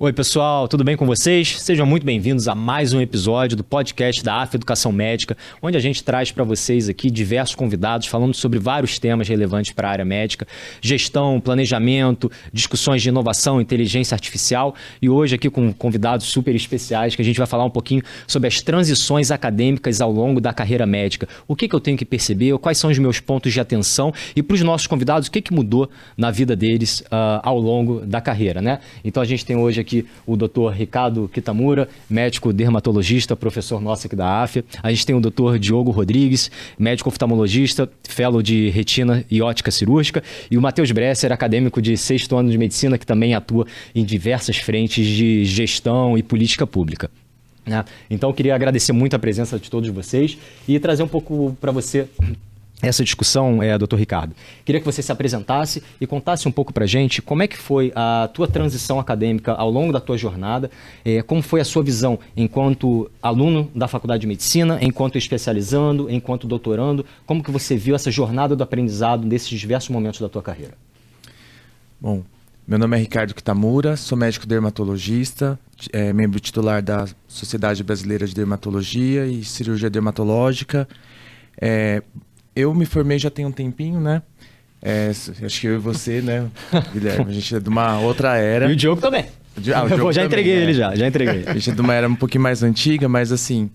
Oi, pessoal, tudo bem com vocês? Sejam muito bem-vindos a mais um episódio do podcast da AF Educação Médica, onde a gente traz para vocês aqui diversos convidados falando sobre vários temas relevantes para a área médica, gestão, planejamento, discussões de inovação, inteligência artificial e hoje aqui com convidados super especiais que a gente vai falar um pouquinho sobre as transições acadêmicas ao longo da carreira médica. O que, que eu tenho que perceber, quais são os meus pontos de atenção e para os nossos convidados, o que, que mudou na vida deles uh, ao longo da carreira, né? Então a gente tem hoje aqui aqui o doutor Ricardo Kitamura, médico dermatologista, professor nosso aqui da AFIA. A gente tem o doutor Diogo Rodrigues, médico oftalmologista, fellow de retina e ótica cirúrgica. E o Matheus Bresser, acadêmico de sexto ano de medicina, que também atua em diversas frentes de gestão e política pública. Né? Então, queria agradecer muito a presença de todos vocês e trazer um pouco para você essa discussão, é, doutor Ricardo. Queria que você se apresentasse e contasse um pouco para gente como é que foi a tua transição acadêmica ao longo da tua jornada, é, como foi a sua visão enquanto aluno da Faculdade de Medicina, enquanto especializando, enquanto doutorando, como que você viu essa jornada do aprendizado nesses diversos momentos da tua carreira? Bom, meu nome é Ricardo Kitamura, sou médico dermatologista, é, membro titular da Sociedade Brasileira de Dermatologia e Cirurgia Dermatológica. É, eu me formei já tem um tempinho, né? É, acho que eu e você, né, Guilherme? A gente é de uma outra era. E o Diogo também. Ah, o Diogo já entreguei também, ele já, já entreguei. A gente é de uma era um pouquinho mais antiga, mas assim,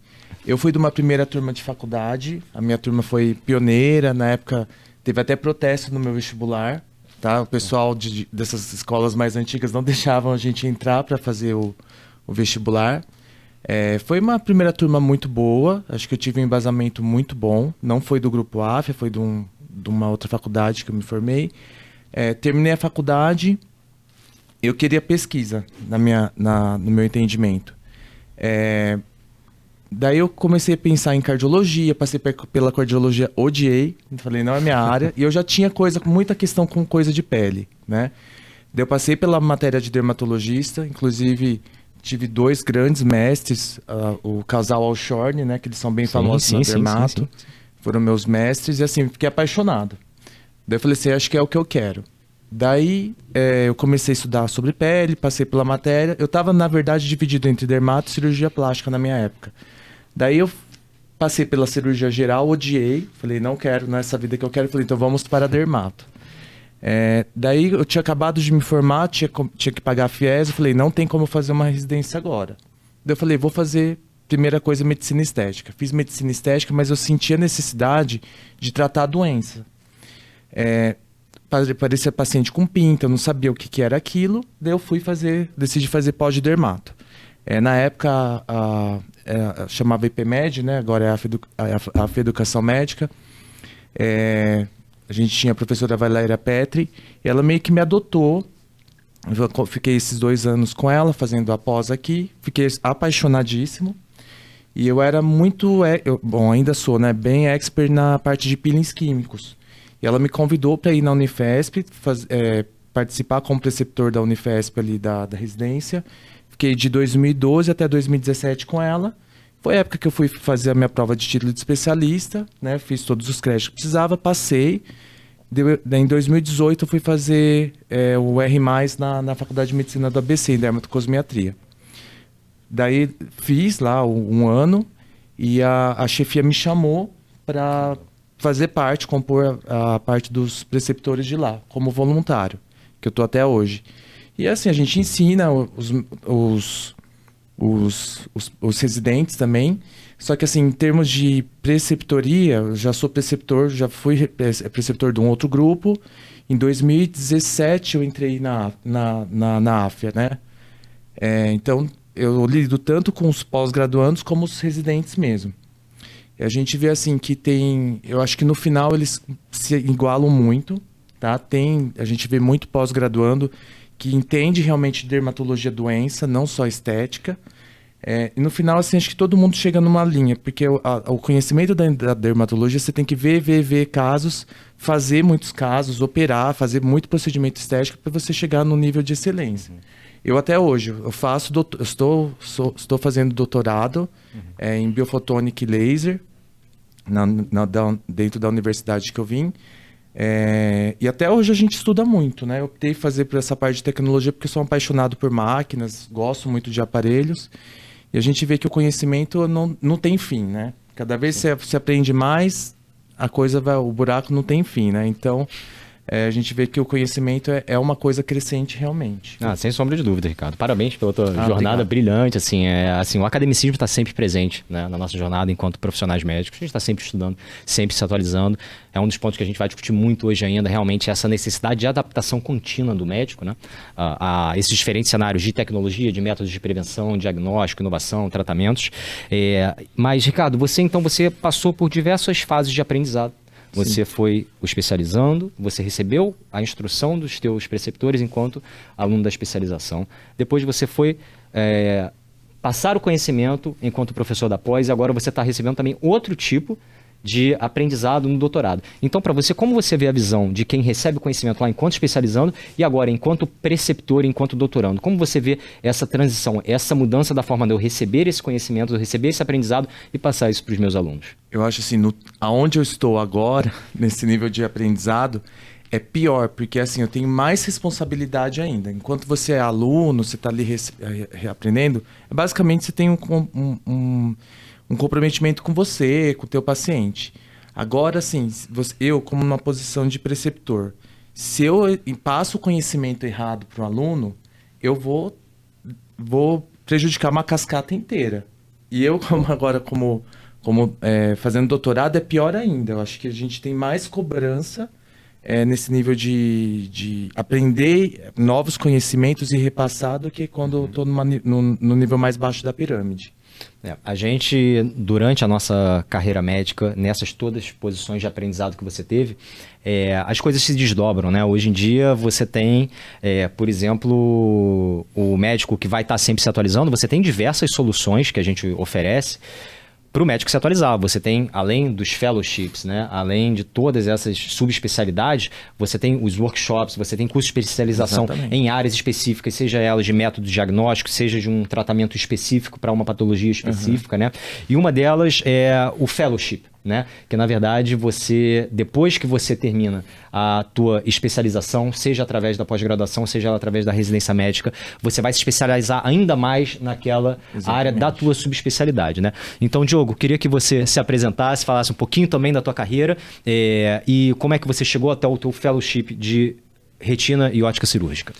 eu fui de uma primeira turma de faculdade. A minha turma foi pioneira, na época teve até protesto no meu vestibular, tá? O pessoal de, dessas escolas mais antigas não deixavam a gente entrar para fazer o, o vestibular. É, foi uma primeira turma muito boa, acho que eu tive um embasamento muito bom. Não foi do grupo AF, foi de, um, de uma outra faculdade que eu me formei. É, terminei a faculdade, eu queria pesquisa na minha, na, no meu entendimento. É, daí eu comecei a pensar em cardiologia, passei pela cardiologia, odiei, falei, não é minha área. e eu já tinha coisa, muita questão com coisa de pele, né? Daí eu passei pela matéria de dermatologista, inclusive tive dois grandes mestres, uh, o casal Alshorn, né, que eles são bem sim, famosos sim, no dermato. Sim, sim, Foram meus mestres e assim, fiquei apaixonado. Daí eu falei assim, acho que é o que eu quero. Daí é, eu comecei a estudar sobre pele, passei pela matéria. Eu estava, na verdade, dividido entre dermato e cirurgia plástica na minha época. Daí eu passei pela cirurgia geral, odiei. Falei, não quero, não é essa vida que eu quero. Falei, então vamos para dermato. É, daí eu tinha acabado de me formar, tinha, tinha que pagar a FIES, eu falei, não tem como fazer uma residência agora. Daí eu falei, vou fazer, primeira coisa, medicina estética. Fiz medicina estética, mas eu sentia necessidade de tratar a doença. É, parecia paciente com pinta, eu não sabia o que, que era aquilo, daí eu fui fazer, decidi fazer pós-dermato. É, na época, a, a, a, chamava IPMED, né? agora é a, a, Educação Médica. É, a gente tinha a professora Valéria Petri, e ela meio que me adotou. Eu fiquei esses dois anos com ela, fazendo a pós aqui. Fiquei apaixonadíssimo. E eu era muito, eu, bom, ainda sou, né, bem expert na parte de peelings químicos. E ela me convidou para ir na Unifesp, faz, é, participar como preceptor da Unifesp ali da, da residência. Fiquei de 2012 até 2017 com ela. Foi a época que eu fui fazer a minha prova de título de especialista, né? Fiz todos os créditos que precisava, passei. Deu, em 2018 eu fui fazer é, o R+, na, na Faculdade de Medicina do ABC, em dermatocosmiatria. Daí fiz lá um, um ano e a, a chefia me chamou para fazer parte, compor a, a, parte dos preceptores de lá, como voluntário, que eu estou até hoje. E assim, a gente ensina os, os os, os, os, residentes também. Só que, assim, em termos de preceptoria, já sou preceptor, já fui preceptor de um outro grupo. Em 2017 eu entrei na, na, na, na AFIA, né? É, então, eu lido tanto com os pós-graduandos como os residentes mesmo. E a gente vê, assim, que tem... Eu acho que no final eles se igualam muito, tá? Tem... A gente vê muito pós-graduando que entende realmente dermatologia doença, não só estética. É, e no final, assim, acho que todo mundo chega numa linha, porque o, a, o conhecimento da, da, dermatologia, você tem que ver, ver, ver casos, fazer muitos casos, operar, fazer muito procedimento estético para você chegar no nível de excelência. Eu até hoje, eu faço, eu estou, sou, estou fazendo doutorado uhum. é, em biofotonic laser, na, na, da, dentro da universidade que eu vim. É, e até hoje a gente estuda muito, né? Eu optei fazer por essa parte de tecnologia porque sou apaixonado por máquinas, gosto muito de aparelhos. E a gente vê que o conhecimento não, não tem fim, né? Cada vez você, você aprende mais, a coisa vai, o buraco não tem fim, né? Então, é, a gente vê que o conhecimento é, é, uma coisa crescente realmente. Ah, sem sombra de dúvida, Ricardo. Parabéns pela tua ah, jornada obrigado. brilhante. Assim, é, assim, o academicismo está sempre presente né, na nossa jornada enquanto profissionais médicos. A gente está sempre estudando, sempre se atualizando. É um dos pontos que a gente vai discutir muito hoje ainda, realmente, essa necessidade de adaptação contínua do médico né, a, a esses diferentes cenários de tecnologia, de métodos de prevenção, diagnóstico, inovação, tratamentos. É, mas, Ricardo, você então você passou por diversas fases de aprendizado você Sim. foi o especializando, você recebeu a instrução dos teus preceptores enquanto aluno da especialização. Depois você foi é, passar o conhecimento enquanto professor da pós e agora você está recebendo também outro tipo de aprendizado no doutorado. Então, para você, como você vê a visão de quem recebe o conhecimento lá enquanto especializando e agora enquanto preceptor, enquanto doutorando? Como você vê essa transição, essa mudança da forma de eu receber esse conhecimento, de eu receber esse aprendizado e passar isso para os meus alunos? Eu acho assim, no, aonde eu estou agora, nesse nível de aprendizado, é pior, porque assim, eu tenho mais responsabilidade ainda. Enquanto você é aluno, você está ali reaprendendo, basicamente você tem um, um, um um comprometimento com você, com o teu paciente. Agora, assim, eu, como numa posição de preceptor, se eu passo o conhecimento errado para o aluno, eu vou, vou prejudicar uma cascata inteira. E eu, como agora, como, como é, fazendo doutorado, é pior ainda. Eu acho que a gente tem mais cobrança é, nesse nível de, de aprender novos conhecimentos e repassar do que quando eu estou no, no nível mais baixo da pirâmide. É, a gente, durante a nossa carreira médica, nessas todas as posições de aprendizado que você teve, é, as coisas se desdobram, né? Hoje em dia você tem, é, por exemplo, o médico que vai estar sempre se atualizando, você tem diversas soluções que a gente oferece para o médico se atualizar. Você tem, além dos fellowships, né, além de todas essas subespecialidades, você tem os workshops, você tem curso de especialização Exatamente. em áreas específicas, seja elas de método diagnóstico, seja de um tratamento específico para uma patologia específica, uhum. né? E uma delas é o fellowship né? Que na verdade você, depois que você termina a tua especialização, seja através da pós-graduação, seja através da residência médica, você vai se especializar ainda mais naquela Exatamente. área da tua subespecialidade, né? Então, Diogo, queria que você se apresentasse, falasse um pouquinho também da tua carreira é, e como é que você chegou até o teu fellowship de retina e ótica cirúrgica.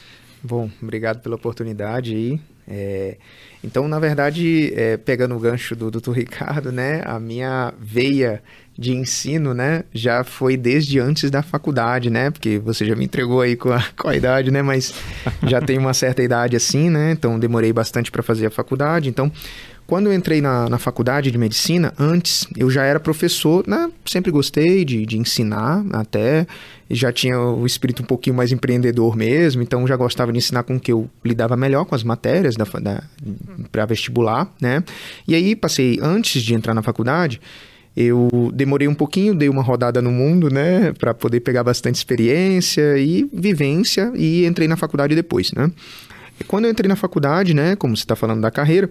Bom, obrigado pela oportunidade aí. É, então, na verdade, é, pegando o gancho do Dr. Ricardo, né, a minha veia de ensino, né, já foi desde antes da faculdade, né, porque você já me entregou aí com a, com a idade, né, mas já tenho uma certa idade assim, né, então demorei bastante para fazer a faculdade, então quando eu entrei na, na faculdade de medicina, antes eu já era professor, né? sempre gostei de, de ensinar, até já tinha o espírito um pouquinho mais empreendedor mesmo, então já gostava de ensinar com que eu lidava melhor com as matérias da, da para vestibular, né? E aí passei, antes de entrar na faculdade, eu demorei um pouquinho, dei uma rodada no mundo, né, para poder pegar bastante experiência e vivência e entrei na faculdade depois, né? E quando eu entrei na faculdade, né, como você está falando da carreira,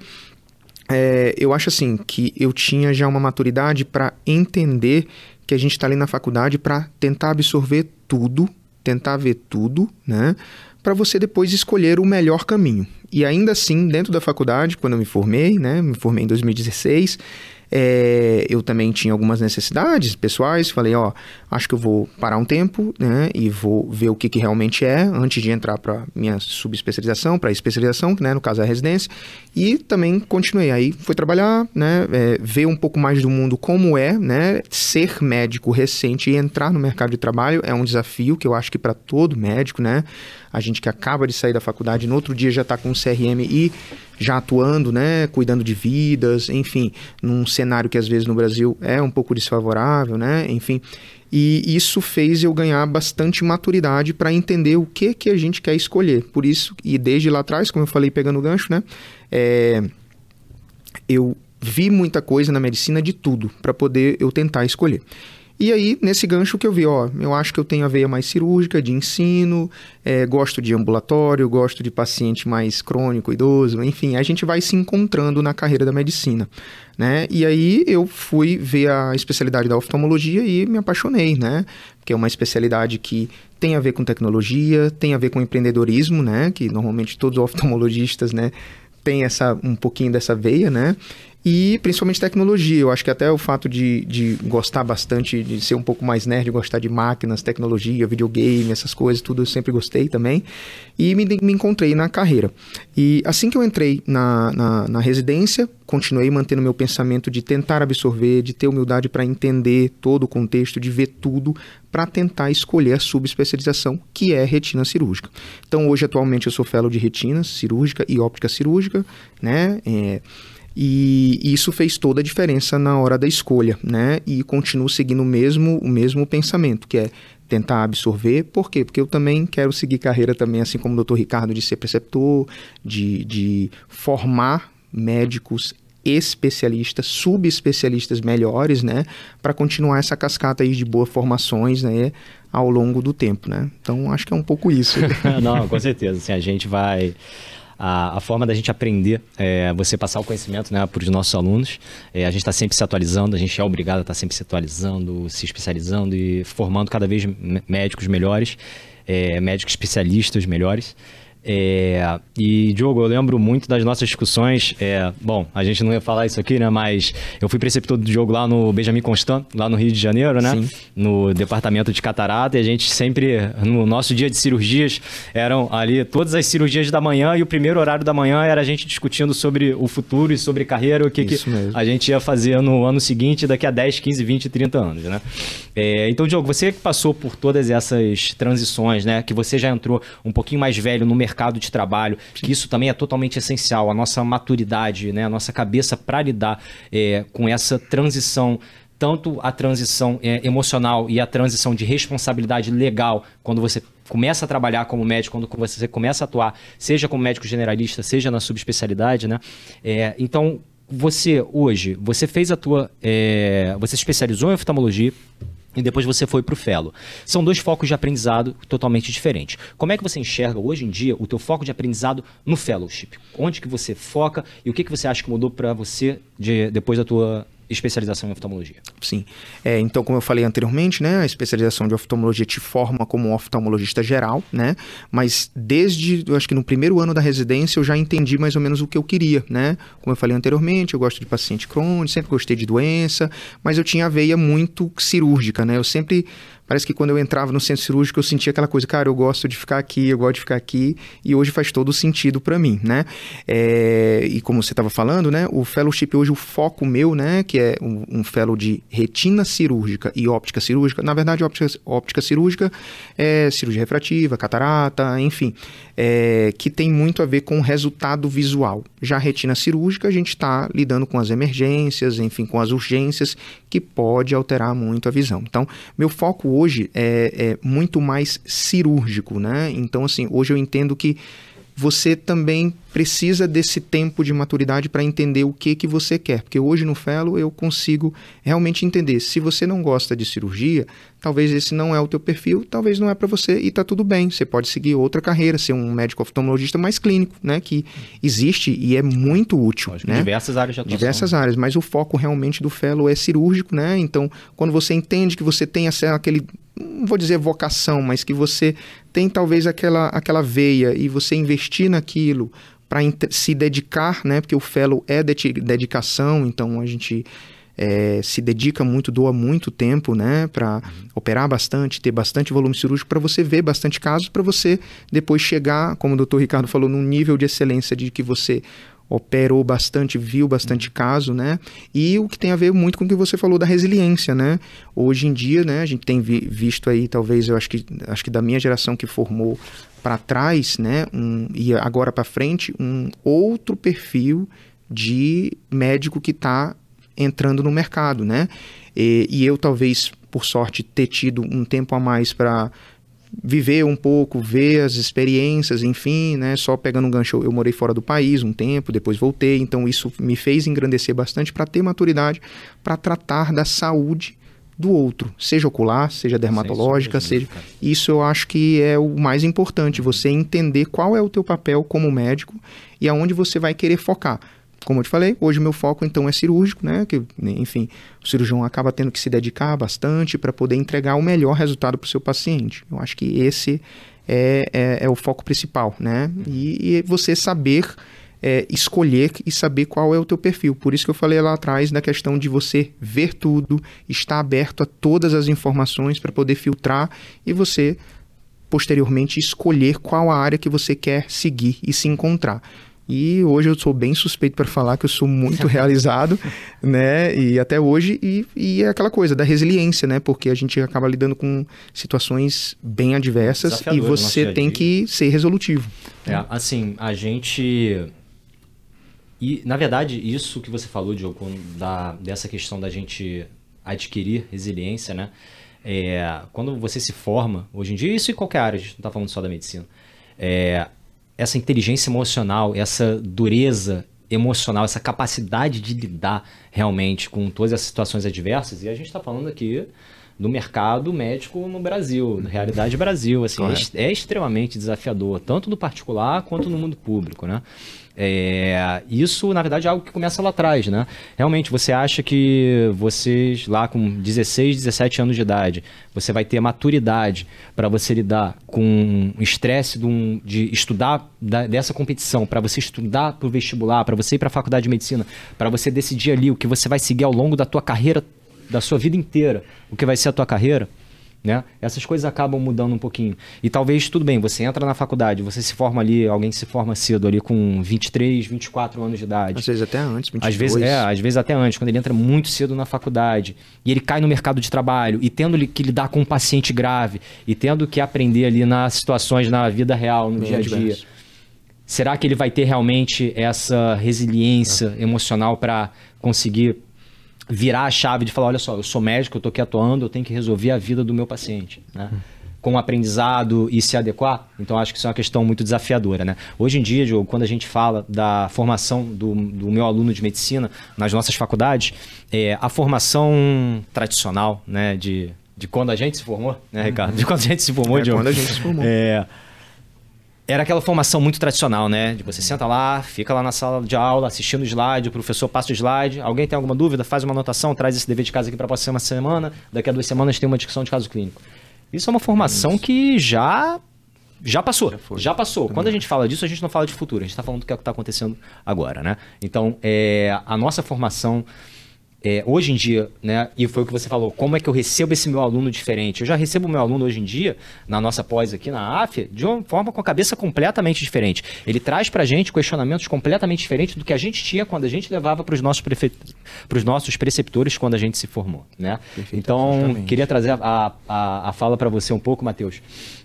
é, eu acho assim que eu tinha já uma maturidade para entender que a gente está ali na faculdade para tentar absorver tudo, tentar ver tudo, né? Para você depois escolher o melhor caminho. E ainda assim, dentro da faculdade, quando eu me formei, né? Me formei em 2016, é, eu também tinha algumas necessidades pessoais. Falei, ó, acho que eu vou parar um tempo, né? E vou ver o que, que realmente é antes de entrar para minha subespecialização, para especialização, né? No caso a residência. E também continuei. Aí fui trabalhar, né? É, ver um pouco mais do mundo como é, né? Ser médico recente e entrar no mercado de trabalho é um desafio que eu acho que para todo médico, né? A gente que acaba de sair da faculdade, no outro dia já está com o CRM e já atuando, né, cuidando de vidas, enfim, num cenário que às vezes no Brasil é um pouco desfavorável, né, enfim. E isso fez eu ganhar bastante maturidade para entender o que que a gente quer escolher. Por isso, e desde lá atrás, como eu falei pegando o gancho, né, é, eu vi muita coisa na medicina de tudo para poder eu tentar escolher. E aí, nesse gancho que eu vi, ó, eu acho que eu tenho a veia mais cirúrgica, de ensino, é, gosto de ambulatório, gosto de paciente mais crônico, idoso, enfim, a gente vai se encontrando na carreira da medicina, né? E aí eu fui ver a especialidade da oftalmologia e me apaixonei, né? Que é uma especialidade que tem a ver com tecnologia, tem a ver com empreendedorismo, né? Que normalmente todos os oftalmologistas, né? Tem essa, um pouquinho dessa veia, né? E principalmente tecnologia. Eu acho que até o fato de, de gostar bastante, de ser um pouco mais nerd, gostar de máquinas, tecnologia, videogame, essas coisas, tudo eu sempre gostei também. E me, me encontrei na carreira. E assim que eu entrei na, na, na residência, continuei mantendo meu pensamento de tentar absorver, de ter humildade para entender todo o contexto, de ver tudo, para tentar escolher a subespecialização, que é retina cirúrgica. Então, hoje, atualmente, eu sou fellow de retina cirúrgica e óptica cirúrgica, né? É, e isso fez toda a diferença na hora da escolha, né? E continuo seguindo o mesmo, o mesmo pensamento, que é tentar absorver. Por quê? Porque eu também quero seguir carreira também, assim como o doutor Ricardo, de ser preceptor, de, de formar médicos especialistas, subespecialistas melhores, né, para continuar essa cascata aí de boas formações, né, ao longo do tempo, né. Então acho que é um pouco isso. Não, com certeza. Assim, a gente vai a, a forma da gente aprender, é, você passar o conhecimento né, para os nossos alunos. É, a gente está sempre se atualizando, a gente é obrigado a estar tá sempre se atualizando, se especializando e formando cada vez médicos melhores, é, médicos especialistas melhores. É, e, Diogo, eu lembro muito das nossas discussões. É, bom, a gente não ia falar isso aqui, né? Mas eu fui preceptor do jogo lá no Benjamin Constant, lá no Rio de Janeiro, né? Sim. No departamento de catarata. E a gente sempre, no nosso dia de cirurgias, eram ali todas as cirurgias da manhã. E o primeiro horário da manhã era a gente discutindo sobre o futuro e sobre carreira, o que, que a gente ia fazer no ano seguinte, daqui a 10, 15, 20, 30 anos, né? É, então, Diogo, você que passou por todas essas transições, né? Que você já entrou um pouquinho mais velho no mercado mercado de trabalho, que isso também é totalmente essencial, a nossa maturidade, né, a nossa cabeça para lidar é, com essa transição tanto a transição é, emocional e a transição de responsabilidade legal, quando você começa a trabalhar como médico, quando você começa a atuar, seja como médico generalista, seja na subespecialidade, né? É, então, você hoje, você fez a tua, é, você especializou em oftalmologia, e depois você foi para o Fellow. São dois focos de aprendizado totalmente diferentes. Como é que você enxerga hoje em dia o teu foco de aprendizado no Fellowship? Onde que você foca e o que, que você acha que mudou para você de, depois da tua especialização em oftalmologia. Sim. É, então, como eu falei anteriormente, né, a especialização de oftalmologia te forma como oftalmologista geral, né? Mas desde, eu acho que no primeiro ano da residência eu já entendi mais ou menos o que eu queria, né? Como eu falei anteriormente, eu gosto de paciente crônico, sempre gostei de doença, mas eu tinha a veia muito cirúrgica, né? Eu sempre Parece que quando eu entrava no centro cirúrgico eu sentia aquela coisa, cara, eu gosto de ficar aqui, eu gosto de ficar aqui, e hoje faz todo sentido para mim, né? É, e como você estava falando, né, o fellowship hoje, o foco meu, né, que é um, um fellow de retina cirúrgica e óptica cirúrgica, na verdade, óptica, óptica cirúrgica é cirurgia refrativa, catarata, enfim, é, que tem muito a ver com o resultado visual. Já a retina cirúrgica, a gente está lidando com as emergências, enfim, com as urgências, que pode alterar muito a visão. Então, meu foco hoje é, é muito mais cirúrgico, né? Então, assim, hoje eu entendo que você também precisa desse tempo de maturidade para entender o que que você quer, porque hoje no Fellow eu consigo realmente entender. Se você não gosta de cirurgia, talvez esse não é o teu perfil, talvez não é para você e tá tudo bem. Você pode seguir outra carreira, ser um médico oftalmologista mais clínico, né, que existe e é muito útil, né? Diversas áreas de atuação. Diversas áreas, mas o foco realmente do Fellow é cirúrgico, né? Então, quando você entende que você tem aquele não vou dizer vocação, mas que você tem talvez aquela, aquela veia e você investir naquilo para se dedicar, né? Porque o fellow é de dedicação, então a gente é, se dedica muito, doa muito tempo, né? Para uhum. operar bastante, ter bastante volume cirúrgico, para você ver bastante casos, para você depois chegar, como o doutor Ricardo falou, num nível de excelência de que você operou bastante, viu bastante caso, né? E o que tem a ver muito com o que você falou da resiliência, né? Hoje em dia, né, a gente tem vi visto aí, talvez, eu acho que, acho que da minha geração que formou para trás, né, um, e agora para frente, um outro perfil de médico que está entrando no mercado, né? E, e eu talvez, por sorte, ter tido um tempo a mais para viver um pouco, ver as experiências, enfim, né? Só pegando um gancho, eu morei fora do país um tempo, depois voltei, então isso me fez engrandecer bastante para ter maturidade para tratar da saúde do outro, seja ocular, seja dermatológica, seja. Isso eu acho que é o mais importante, você entender qual é o teu papel como médico e aonde você vai querer focar. Como eu te falei, hoje meu foco então é cirúrgico, né? Que, enfim, o cirurgião acaba tendo que se dedicar bastante para poder entregar o melhor resultado para o seu paciente. Eu acho que esse é, é, é o foco principal, né? E, e você saber é, escolher e saber qual é o teu perfil. Por isso que eu falei lá atrás da questão de você ver tudo, estar aberto a todas as informações para poder filtrar e você posteriormente escolher qual a área que você quer seguir e se encontrar. E hoje eu sou bem suspeito para falar que eu sou muito realizado, né? E até hoje, e, e é aquela coisa da resiliência, né? Porque a gente acaba lidando com situações bem adversas e você tem que ser resolutivo. É, assim, a gente. E, na verdade, isso que você falou, Diogo, da, dessa questão da gente adquirir resiliência, né? É, quando você se forma, hoje em dia, isso em qualquer área, a gente não está falando só da medicina. É, essa inteligência emocional, essa dureza emocional, essa capacidade de lidar realmente com todas essas situações adversas. E a gente está falando aqui do mercado médico no Brasil, na realidade Brasil, assim, é, é, extremamente desafiador, tanto no particular quanto no mundo público, né? É, isso, na verdade, é algo que começa lá atrás, né? Realmente, você acha que vocês lá com 16, 17 anos de idade, você vai ter maturidade para você lidar com o estresse de, um, de estudar da, dessa competição, para você estudar para o vestibular, para você ir para a faculdade de medicina, para você decidir ali o que você vai seguir ao longo da tua carreira, da sua vida inteira, o que vai ser a tua carreira. Né? Essas coisas acabam mudando um pouquinho. E talvez, tudo bem, você entra na faculdade, você se forma ali, alguém se forma cedo ali com 23, 24 anos de idade. Às vezes até antes, 22. Às vezes, é, às vezes até antes, quando ele entra muito cedo na faculdade e ele cai no mercado de trabalho e tendo que lidar com um paciente grave e tendo que aprender ali nas situações na vida real, no Bem dia a dia. Adverso. Será que ele vai ter realmente essa resiliência é. emocional para conseguir virar a chave de falar, olha só, eu sou médico, eu estou aqui atuando, eu tenho que resolver a vida do meu paciente, né? Com o aprendizado e se adequar. Então, acho que isso é uma questão muito desafiadora, né? Hoje em dia, Diogo, quando a gente fala da formação do, do meu aluno de medicina nas nossas faculdades, é, a formação tradicional, né, de, de quando a gente se formou, né, Ricardo? De quando a gente se formou, é, Diogo. quando a gente se formou. É, era aquela formação muito tradicional, né? De você senta lá, fica lá na sala de aula, assistindo o slide, o professor passa o slide. Alguém tem alguma dúvida? Faz uma anotação, traz esse dever de casa aqui para a próxima semana. Daqui a duas semanas tem uma discussão de caso clínico. Isso é uma formação que já já passou, já, já passou. Também. Quando a gente fala disso, a gente não fala de futuro, a gente está falando do que é está acontecendo agora, né? Então, é, a nossa formação é, hoje em dia, né, e foi o que você falou, como é que eu recebo esse meu aluno diferente? Eu já recebo o meu aluno hoje em dia, na nossa pós aqui na AF, de uma forma com a cabeça completamente diferente. Ele traz para a gente questionamentos completamente diferentes do que a gente tinha quando a gente levava para os nossos, prefe... nossos preceptores quando a gente se formou. Né? então, queria trazer a, a, a fala para você um pouco, Matheus.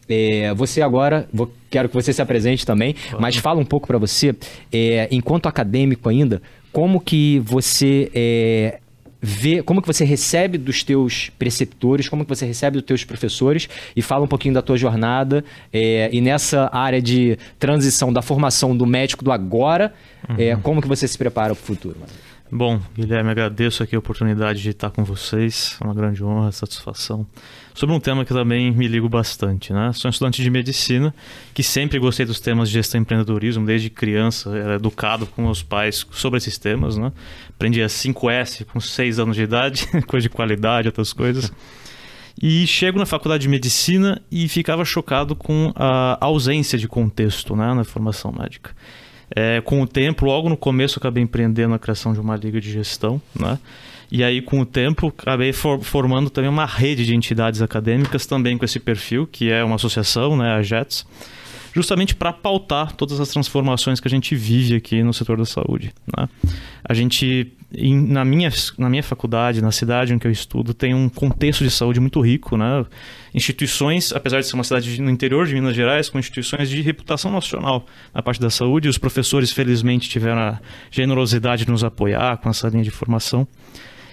É, você agora, vou, quero que você se apresente também, claro. mas fala um pouco para você, é, enquanto acadêmico ainda, como que você é, vê como que você recebe dos teus preceptores, como que você recebe dos teus professores e fala um pouquinho da tua jornada é, e nessa área de transição da formação do médico do agora, uhum. é, como que você se prepara para o futuro? Mano? Bom, Guilherme, agradeço aqui a oportunidade de estar com vocês, é uma grande honra, satisfação. Sobre um tema que também me ligo bastante, né? Sou um estudante de medicina que sempre gostei dos temas de gestão e empreendedorismo, desde criança, era educado com meus pais sobre esses temas, né? Aprendi a 5S com 6 anos de idade, coisa de qualidade, outras coisas. E chego na faculdade de medicina e ficava chocado com a ausência de contexto né, na formação médica. É, com o tempo, logo no começo, acabei empreendendo a criação de uma liga de gestão, né? E aí, com o tempo, acabei for formando também uma rede de entidades acadêmicas também com esse perfil, que é uma associação, né, a JETS, justamente para pautar todas as transformações que a gente vive aqui no setor da saúde. Né? A gente, em, na, minha, na minha faculdade, na cidade em que eu estudo, tem um contexto de saúde muito rico. Né? Instituições, apesar de ser uma cidade no interior de Minas Gerais, com instituições de reputação nacional na parte da saúde, os professores, felizmente, tiveram a generosidade de nos apoiar com essa linha de formação.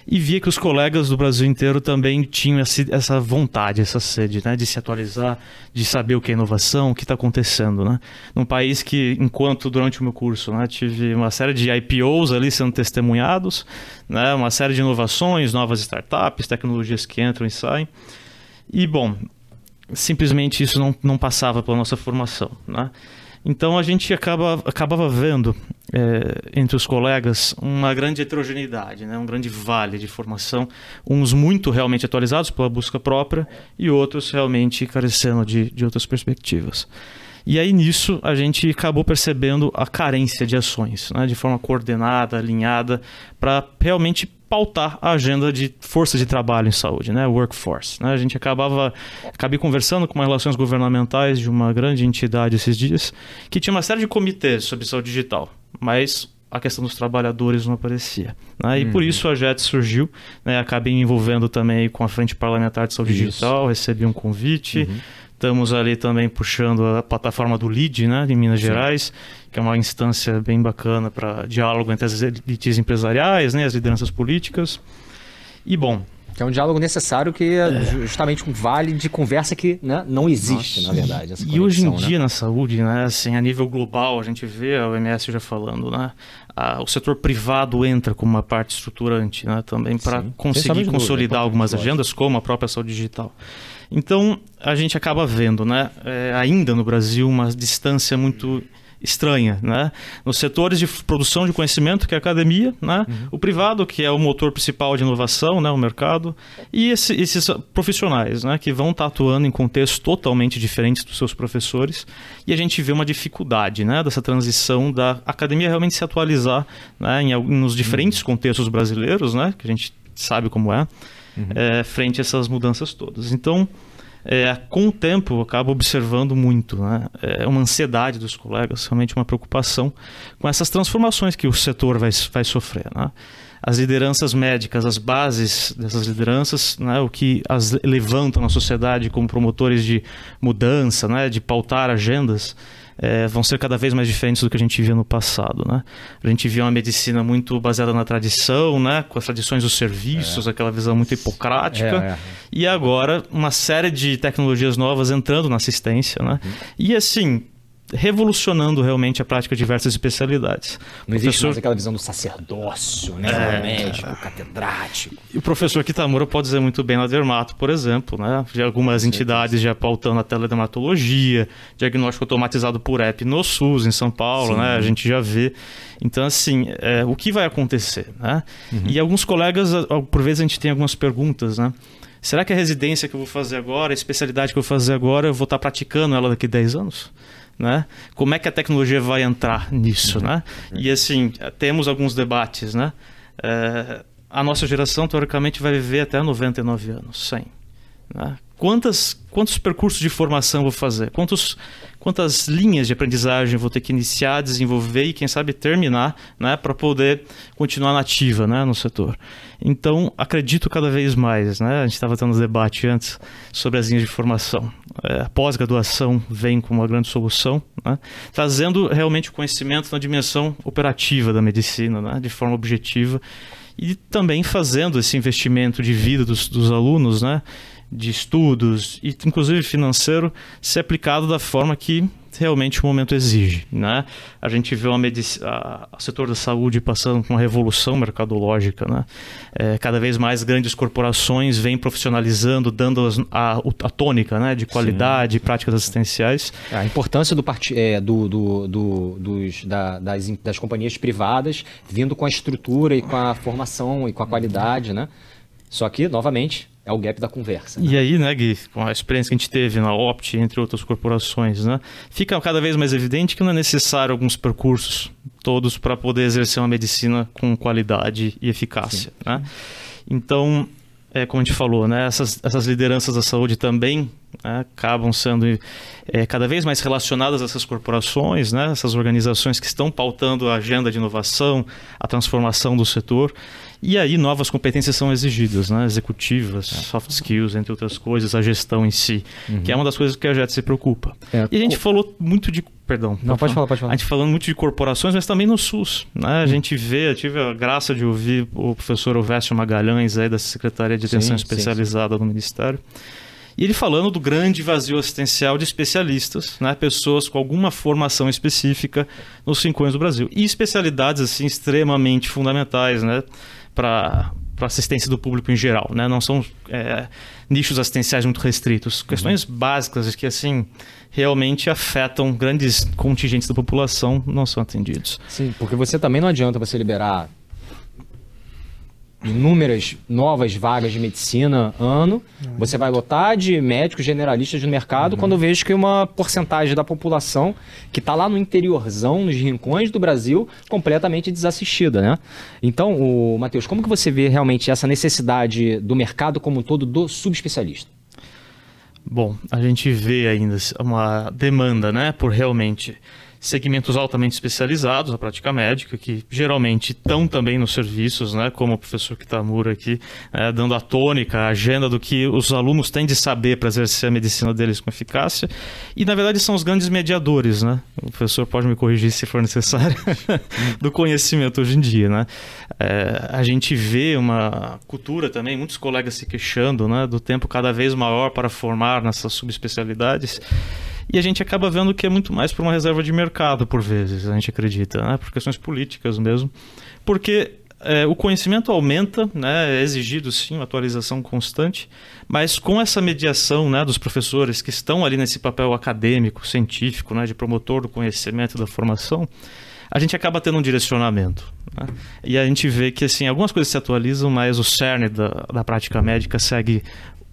E via que os colegas do Brasil inteiro também tinham essa vontade, essa sede, né, de se atualizar, de saber o que é inovação, o que está acontecendo, né? Num país que, enquanto durante o meu curso, né, tive uma série de IPOs ali sendo testemunhados, né, uma série de inovações, novas startups, tecnologias que entram e saem. E bom, simplesmente isso não, não passava pela nossa formação, né? Então a gente acaba, acabava vendo é, entre os colegas uma grande heterogeneidade, né? um grande vale de formação, uns muito realmente atualizados pela busca própria e outros realmente carecendo de, de outras perspectivas. E aí nisso a gente acabou percebendo a carência de ações, né? de forma coordenada, alinhada, para realmente pautar a agenda de força de trabalho em saúde, né, workforce. Né? A gente acabava, acabei conversando com uma relações governamentais de uma grande entidade esses dias que tinha uma série de comitês sobre saúde digital, mas a questão dos trabalhadores não aparecia. Né? E uhum. por isso a JET surgiu. Né? Acabei me envolvendo também com a Frente Parlamentar de Saúde isso. Digital, recebi um convite. Uhum. Estamos ali também puxando a plataforma do LEAD, né, em Minas Sim. Gerais, que é uma instância bem bacana para diálogo entre as elites empresariais, né, as lideranças políticas. E bom, que é um diálogo necessário que é, é. justamente um vale de conversa que né, não existe, Nossa. na verdade. Conexão, e hoje em né? dia na saúde, né, assim, a nível global, a gente vê a OMS já falando, né, a, o setor privado entra como uma parte estruturante né, também para conseguir consolidar algumas agendas, como a própria saúde digital. Então, a gente acaba vendo, né, é, ainda no Brasil, uma distância muito estranha, né? Nos setores de produção de conhecimento, que é a academia, né? Uhum. O privado, que é o motor principal de inovação, né? O mercado. E esse, esses profissionais, né? Que vão estar atuando em contextos totalmente diferentes dos seus professores. E a gente vê uma dificuldade, né? Dessa transição da academia realmente se atualizar, né? Em, nos diferentes uhum. contextos brasileiros, né? Que a gente sabe como é uhum. é, frente a essas mudanças todas. Então, é, com o tempo, eu acabo observando muito né? é uma ansiedade dos colegas, realmente uma preocupação com essas transformações que o setor vai, vai sofrer. Né? As lideranças médicas, as bases dessas lideranças, né? o que as levantam na sociedade como promotores de mudança, né? de pautar agendas, é, vão ser cada vez mais diferentes do que a gente via no passado, né? A gente via uma medicina muito baseada na tradição, né? Com as tradições dos serviços, é. aquela visão muito hipocrática. É, é. e agora uma série de tecnologias novas entrando na assistência, né? Uhum. E assim, revolucionando realmente a prática de diversas especialidades. Não existe professor... mais aquela visão do sacerdócio, né? É, médico, é. catedrático. E o professor Kitamura pode dizer muito bem na Dermato, por exemplo, né? De algumas entidades já pautando a teledermatologia, diagnóstico automatizado por app no SUS, em São Paulo, Sim. né? A gente já vê. Então, assim, é, o que vai acontecer, né? Uhum. E alguns colegas, por vezes, a gente tem algumas perguntas, né? Será que a residência que eu vou fazer agora, a especialidade que eu vou fazer agora, eu vou estar praticando ela daqui a 10 anos? Né? Como é que a tecnologia vai entrar nisso, né? E assim, temos alguns debates, né? É, a nossa geração, teoricamente, vai viver até 99 anos, 100. Né? Quantas, quantos percursos de formação vou fazer? Quantos, quantas linhas de aprendizagem vou ter que iniciar, desenvolver e, quem sabe, terminar né, para poder continuar nativa né, no setor? Então, acredito cada vez mais. Né? A gente estava tendo um debate antes sobre as linhas de formação. É, a pós-graduação vem como uma grande solução, né? trazendo realmente o conhecimento na dimensão operativa da medicina, né? de forma objetiva, e também fazendo esse investimento de vida dos, dos alunos, né? De estudos e inclusive financeiro ser aplicado da forma que realmente o momento exige, né? A gente vê o setor da saúde passando por uma revolução mercadológica, né? É, cada vez mais grandes corporações vêm profissionalizando, dando as, a, a, tônica, né? De qualidade, Sim. práticas assistenciais. A importância do, é, do, do, do dos, da, das, das companhias privadas vindo com a estrutura e com a formação e com a qualidade, né? Só que, novamente, é o gap da conversa. Né? E aí, né, Gui, com a experiência que a gente teve na Opt, entre outras corporações, né, fica cada vez mais evidente que não é necessário alguns percursos todos para poder exercer uma medicina com qualidade e eficácia. Né? Então, é, como a gente falou, né, essas, essas lideranças da saúde também né, acabam sendo é, cada vez mais relacionadas a essas corporações, né, essas organizações que estão pautando a agenda de inovação, a transformação do setor. E aí novas competências são exigidas, né? executivas, é. soft skills, entre outras coisas, a gestão em si, uhum. que é uma das coisas que a JET se preocupa. É. E a gente falou muito de Perdão. Não, pode falar, pode falar. A gente falando muito de corporações, mas também no SUS. Né? A hum. gente vê, eu tive a graça de ouvir o professor Ovésio Magalhães, aí, da Secretaria de Atenção sim, Especializada sim, sim. do Ministério. E ele falando do grande vazio assistencial de especialistas, né? pessoas com alguma formação específica nos cinco anos do Brasil. E especialidades assim extremamente fundamentais né? Para assistência do público em geral, né? Não são é, nichos assistenciais muito restritos, questões uhum. básicas que assim realmente afetam grandes contingentes da população não são atendidos. Sim, porque você também não adianta você liberar inúmeras novas vagas de medicina ano, uhum. você vai lotar de médicos generalistas no mercado uhum. quando eu vejo que uma porcentagem da população que está lá no interiorzão, nos rincões do Brasil, completamente desassistida, né? Então, o Matheus, como que você vê realmente essa necessidade do mercado como um todo do subespecialista? Bom, a gente vê ainda uma demanda, né, por realmente segmentos altamente especializados, a prática médica, que geralmente estão também nos serviços, né, como o professor Kitamura aqui, é, dando a tônica, a agenda do que os alunos têm de saber para exercer a medicina deles com eficácia. E, na verdade, são os grandes mediadores, né? O professor pode me corrigir se for necessário, do conhecimento hoje em dia, né? É, a gente vê uma cultura também, muitos colegas se queixando, né, do tempo cada vez maior para formar nessas subespecialidades. E a gente acaba vendo que é muito mais por uma reserva de mercado, por vezes, a gente acredita, né? por questões políticas mesmo. Porque é, o conhecimento aumenta, né? é exigido sim uma atualização constante, mas com essa mediação né, dos professores que estão ali nesse papel acadêmico, científico, né, de promotor do conhecimento e da formação, a gente acaba tendo um direcionamento. Né? E a gente vê que assim, algumas coisas se atualizam, mas o cerne da, da prática médica segue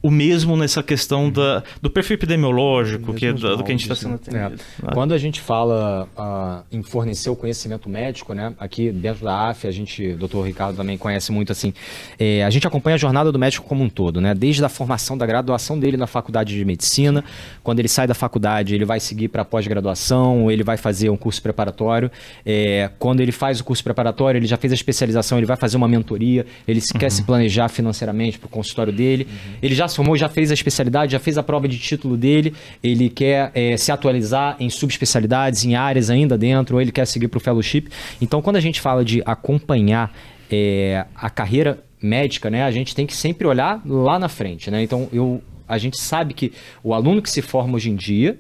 o mesmo nessa questão da, do perfil epidemiológico, que é do, do, que a gente está sendo atendido. É. Né? Quando a gente fala uh, em fornecer o conhecimento médico, né, aqui dentro da AF, a gente, o doutor Ricardo também conhece muito assim, é, a gente acompanha a jornada do médico como um todo, né, desde a formação da graduação dele na faculdade de medicina, quando ele sai da faculdade, ele vai seguir para pós-graduação, ele vai fazer um curso preparatório, é, quando ele faz o curso preparatório, ele já fez a especialização, ele vai fazer uma mentoria, ele uhum. quer se planejar financeiramente para o consultório dele, uhum. ele já se formou, já fez a especialidade, já fez a prova de título dele, ele quer é, se atualizar em subespecialidades, em áreas ainda dentro, ou ele quer seguir para o fellowship. Então, quando a gente fala de acompanhar é, a carreira médica, né, a gente tem que sempre olhar lá na frente. Né? Então, eu, a gente sabe que o aluno que se forma hoje em dia,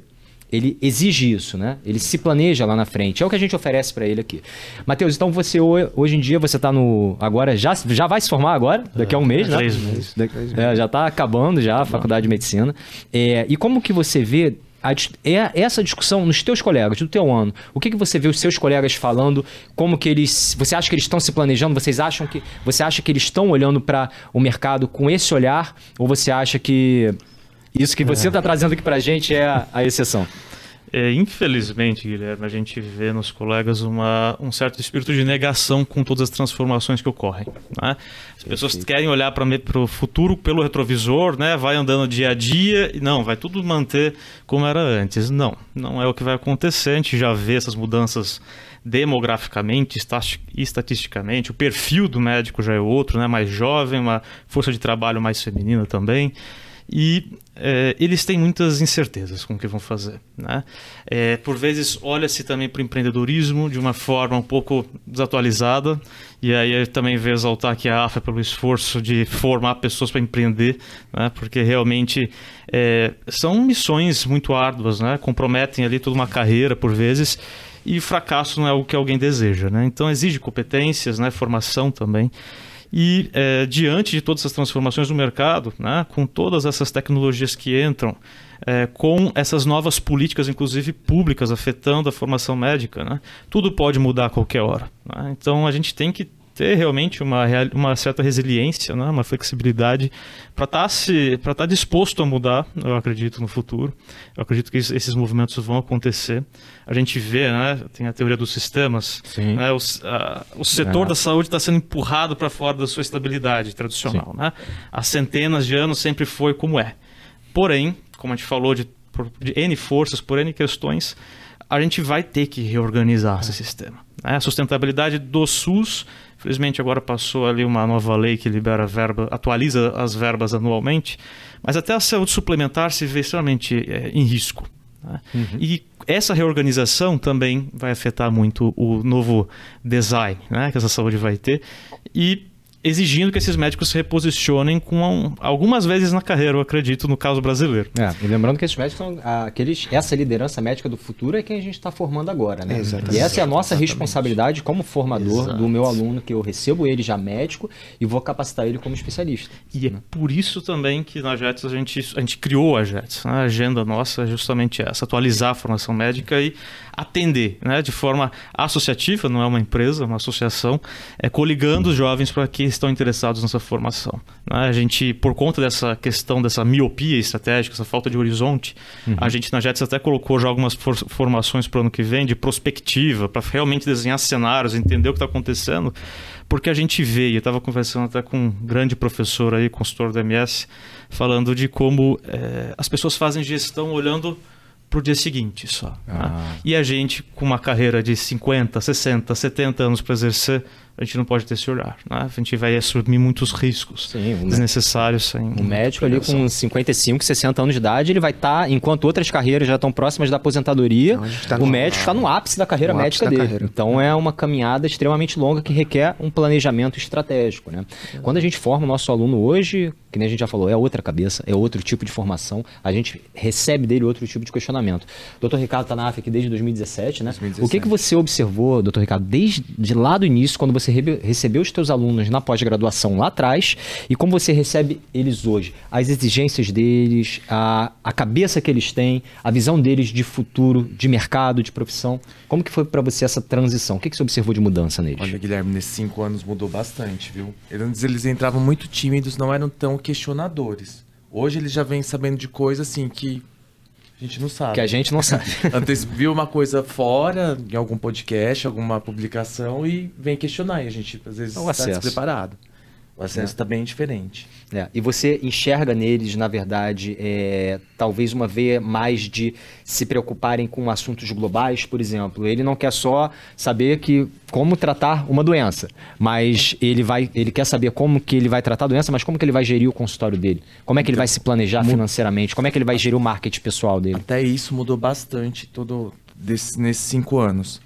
ele exige isso, né? Ele se planeja lá na frente. É o que a gente oferece para ele aqui. Matheus, então você hoje em dia você está no agora já já vai se formar agora daqui a um mês, é, né? Três meses. É, já está acabando já a faculdade de medicina. É, e como que você vê a, é essa discussão nos teus colegas do teu ano. O que, que você vê os seus colegas falando? Como que eles, você acha que eles estão se planejando? Vocês acham que você acha que eles estão olhando para o mercado com esse olhar? Ou você acha que isso que você está é. trazendo aqui para a gente é a, a exceção. É, infelizmente, Guilherme, a gente vê nos colegas uma, um certo espírito de negação com todas as transformações que ocorrem. Né? As pessoas querem olhar para o futuro pelo retrovisor, né? vai andando dia a dia e não, vai tudo manter como era antes. Não, não é o que vai acontecer. A gente já vê essas mudanças demograficamente, estatisticamente. O perfil do médico já é outro, né? mais jovem, uma força de trabalho mais feminina também e é, eles têm muitas incertezas com o que vão fazer. Né? É, por vezes, olha-se também para o empreendedorismo de uma forma um pouco desatualizada, e aí também vê exaltar aqui a AFA pelo esforço de formar pessoas para empreender, né? porque realmente é, são missões muito árduas, né? comprometem ali toda uma carreira por vezes, e fracasso não é o que alguém deseja. Né? Então exige competências, né? formação também. E é, diante de todas essas transformações no mercado, né, com todas essas tecnologias que entram, é, com essas novas políticas, inclusive públicas, afetando a formação médica, né, tudo pode mudar a qualquer hora. Né? Então a gente tem que ter realmente uma, uma certa resiliência, né? uma flexibilidade para estar tá tá disposto a mudar, eu acredito, no futuro. Eu acredito que esses movimentos vão acontecer. A gente vê, né? tem a teoria dos sistemas, né? o, a, o setor é. da saúde está sendo empurrado para fora da sua estabilidade tradicional. Né? Há centenas de anos sempre foi como é. Porém, como a gente falou de, de N forças, por N questões, a gente vai ter que reorganizar esse sistema. Né? A sustentabilidade do SUS Felizmente agora passou ali uma nova lei que libera verba, atualiza as verbas anualmente, mas até a saúde suplementar se vê extremamente é, em risco. Né? Uhum. E essa reorganização também vai afetar muito o novo design né, que essa saúde vai ter. E exigindo que esses médicos se reposicionem com algumas vezes na carreira, eu acredito, no caso brasileiro. É, e lembrando que esses médicos são aqueles, essa liderança médica do futuro é quem a gente está formando agora, né? Exatamente. E essa é a nossa Exatamente. responsabilidade como formador Exato. do meu aluno, que eu recebo ele já médico e vou capacitar ele como especialista. E é por isso também que na JETS a gente, a gente criou a JETS. Né? A agenda nossa é justamente essa, atualizar a formação médica e atender né, de forma associativa, não é uma empresa, é uma associação, é, coligando os jovens para que estão interessados nessa formação. Né? A gente, por conta dessa questão, dessa miopia estratégica, essa falta de horizonte, uhum. a gente na JETS até colocou já algumas for formações para o ano que vem de prospectiva, para realmente desenhar cenários, entender o que está acontecendo, porque a gente vê, e eu estava conversando até com um grande professor aí, consultor do MS, falando de como é, as pessoas fazem gestão olhando para o dia seguinte só. Né? Ah. Né? E a gente, com uma carreira de 50, 60, 70 anos para exercer, a gente não pode ter esse olhar. Né? A gente vai assumir muitos riscos Sim, desnecessários. Sem o médico ali com 55, 60 anos de idade, ele vai estar, tá, enquanto outras carreiras já estão próximas da aposentadoria, tá o médico está no ápice da carreira médica dele. Carreira. Então é uma caminhada extremamente longa que requer um planejamento estratégico. Né? Quando a gente forma o nosso aluno hoje, que nem a gente já falou, é outra cabeça, é outro tipo de formação, a gente recebe dele outro tipo de questionamento. O Dr. Ricardo está na AF aqui desde 2017, né? 2017. O que, que você observou, doutor Ricardo, desde lá do início, quando você recebeu os teus alunos na pós-graduação lá atrás e como você recebe eles hoje? As exigências deles, a, a cabeça que eles têm, a visão deles de futuro, de mercado, de profissão. Como que foi para você essa transição? O que, que você observou de mudança neles? Olha, Guilherme, nesses cinco anos mudou bastante, viu? Eles, eles entravam muito tímidos, não eram tão questionadores. Hoje eles já vêm sabendo de coisas assim que a gente não sabe. Que a gente não sabe. Antes viu uma coisa fora, em algum podcast, alguma publicação, e vem questionar. E a gente, às vezes, está despreparado. O acesso está é. bem diferente. É. E você enxerga neles, na verdade, é, talvez uma veia mais de se preocuparem com assuntos globais, por exemplo. Ele não quer só saber que como tratar uma doença, mas ele vai, ele quer saber como que ele vai tratar a doença, mas como que ele vai gerir o consultório dele, como é que ele vai se planejar financeiramente, como é que ele vai gerir o marketing pessoal dele. Até isso mudou bastante todo desse, nesses cinco anos.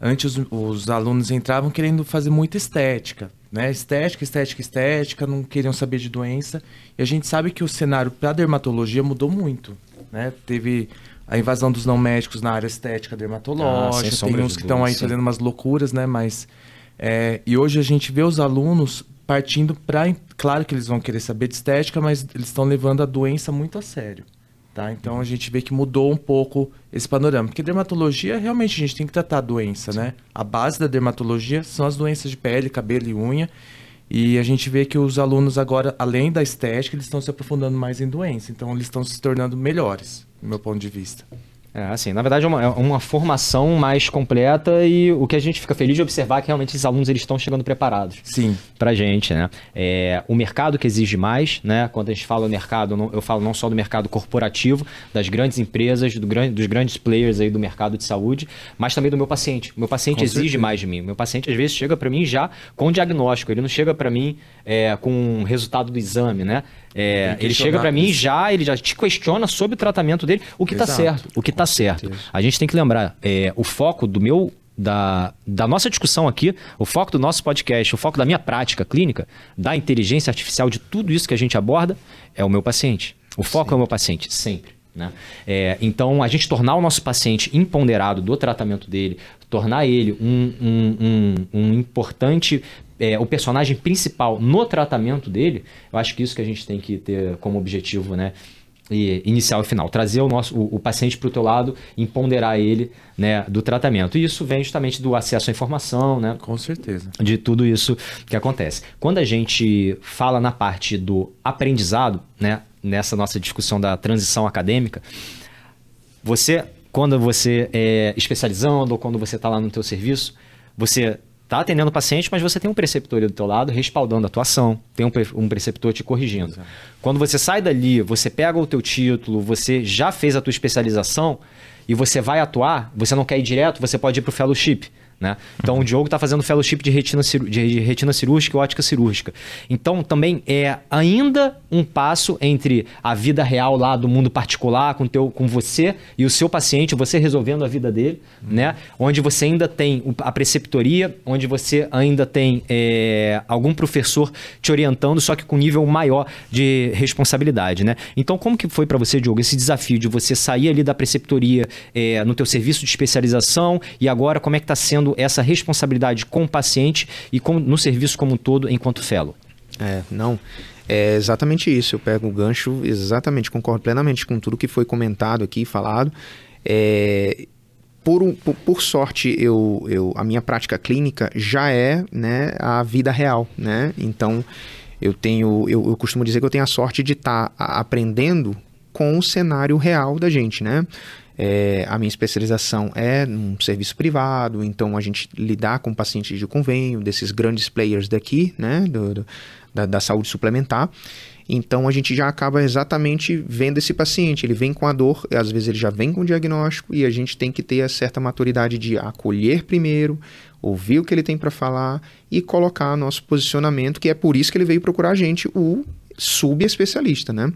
Antes os, os alunos entravam querendo fazer muita estética, né? Estética, estética, estética, não queriam saber de doença. E a gente sabe que o cenário para dermatologia mudou muito, né? Teve a invasão dos não médicos na área estética dermatológica, ah, tem uns que estão aí sim. fazendo umas loucuras, né? Mas é, e hoje a gente vê os alunos partindo para, claro que eles vão querer saber de estética, mas eles estão levando a doença muito a sério. Tá? Então a gente vê que mudou um pouco esse panorama. Porque dermatologia, realmente, a gente tem que tratar a doença, né? A base da dermatologia são as doenças de pele, cabelo e unha. E a gente vê que os alunos agora, além da estética, eles estão se aprofundando mais em doença. Então eles estão se tornando melhores, do meu ponto de vista. É, assim, na verdade é uma, é uma, formação mais completa e o que a gente fica feliz de observar é que realmente esses alunos eles estão chegando preparados. Sim. Pra gente, né? É, o mercado que exige mais, né? Quando a gente fala mercado, eu falo não só do mercado corporativo, das grandes empresas, do dos grandes players aí do mercado de saúde, mas também do meu paciente. O meu paciente com exige certeza. mais de mim. O meu paciente às vezes chega para mim já com diagnóstico, ele não chega para mim é, com o resultado do exame, né? É, ele chega para mim já, ele já te questiona sobre o tratamento dele, o que está certo, o que está certo. A gente tem que lembrar, é, o foco do meu da, da nossa discussão aqui, o foco do nosso podcast, o foco da minha prática clínica, da inteligência artificial, de tudo isso que a gente aborda, é o meu paciente. O foco Sim. é o meu paciente, sempre. Né? É, então, a gente tornar o nosso paciente imponderado do tratamento dele, tornar ele um, um, um, um importante é, o personagem principal no tratamento dele, eu acho que isso que a gente tem que ter como objetivo, né? E inicial e final, trazer o nosso o, o paciente para o teu lado, empoderar ele né, do tratamento. E isso vem justamente do acesso à informação, né? Com certeza. De tudo isso que acontece. Quando a gente fala na parte do aprendizado, né, nessa nossa discussão da transição acadêmica, você, quando você é especializando ou quando você está lá no teu serviço, você está atendendo o paciente, mas você tem um preceptor ali do teu lado respaldando a atuação, tem um, um preceptor te corrigindo. Exato. Quando você sai dali, você pega o teu título, você já fez a tua especialização e você vai atuar, você não quer ir direto, você pode ir para o fellowship. Né? Então o Diogo está fazendo fellowship de retina, de retina cirúrgica e ótica cirúrgica. Então também é ainda um passo entre a vida real lá do mundo particular com, teu, com você e o seu paciente, você resolvendo a vida dele, uhum. né? onde você ainda tem a preceptoria, onde você ainda tem é, algum professor te orientando, só que com nível maior de responsabilidade. Né? Então como que foi para você, Diogo, esse desafio de você sair ali da preceptoria é, no teu serviço de especialização e agora como é que está sendo essa responsabilidade com o paciente e com, no serviço como um todo enquanto fellow. É, não. É exatamente isso. Eu pego o gancho, exatamente, concordo plenamente com tudo que foi comentado aqui, falado. É, por, por, por, sorte, eu, eu, a minha prática clínica já é né, a vida real, né? Então, eu tenho, eu, eu costumo dizer que eu tenho a sorte de estar tá aprendendo com o cenário real da gente, né? É, a minha especialização é num serviço privado, então a gente lidar com pacientes de convênio, desses grandes players daqui, né, do, do, da, da saúde suplementar. Então a gente já acaba exatamente vendo esse paciente. Ele vem com a dor, às vezes ele já vem com o diagnóstico e a gente tem que ter a certa maturidade de acolher primeiro, ouvir o que ele tem para falar e colocar nosso posicionamento, que é por isso que ele veio procurar a gente, o subespecialista, né?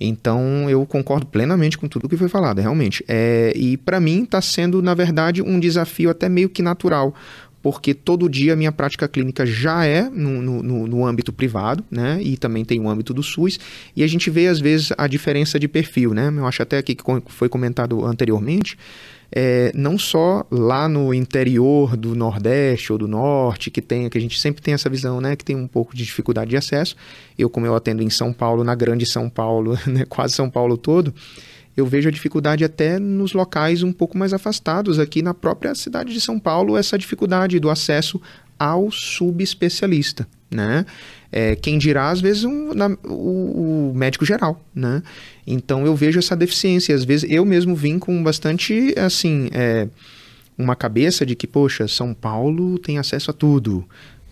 Então eu concordo plenamente com tudo que foi falado, realmente. É, e para mim está sendo, na verdade, um desafio até meio que natural, porque todo dia a minha prática clínica já é no, no, no, âmbito privado, né? E também tem o âmbito do SUS, e a gente vê às vezes a diferença de perfil, né? Eu acho até aqui que foi comentado anteriormente, é, não só lá no interior do Nordeste ou do Norte, que tem, que a gente sempre tem essa visão, né, que tem um pouco de dificuldade de acesso. Eu, como eu atendo em São Paulo, na grande São Paulo, né, quase São Paulo todo, eu vejo a dificuldade até nos locais um pouco mais afastados, aqui na própria cidade de São Paulo, essa dificuldade do acesso ao subespecialista, né? É, quem dirá, às vezes, um, na, o, o, médico geral, né? Então, eu vejo essa deficiência. Às vezes, eu mesmo vim com bastante, assim, é, uma cabeça de que, poxa, São Paulo tem acesso a tudo.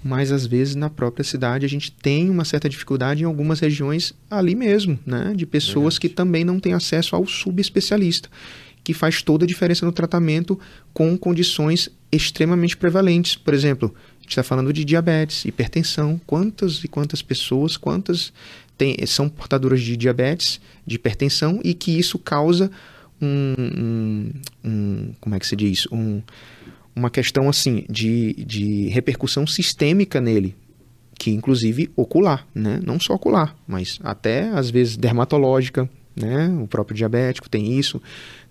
Mas, às vezes, na própria cidade, a gente tem uma certa dificuldade em algumas regiões ali mesmo, né? De pessoas Verdade. que também não têm acesso ao subespecialista que faz toda a diferença no tratamento com condições extremamente prevalentes. Por exemplo, gente está falando de diabetes, hipertensão. Quantas e quantas pessoas, quantas tem, são portadoras de diabetes, de hipertensão e que isso causa um, um, um como é que se diz, um, uma questão assim de, de repercussão sistêmica nele, que inclusive ocular, né? Não só ocular, mas até às vezes dermatológica, né? O próprio diabético tem isso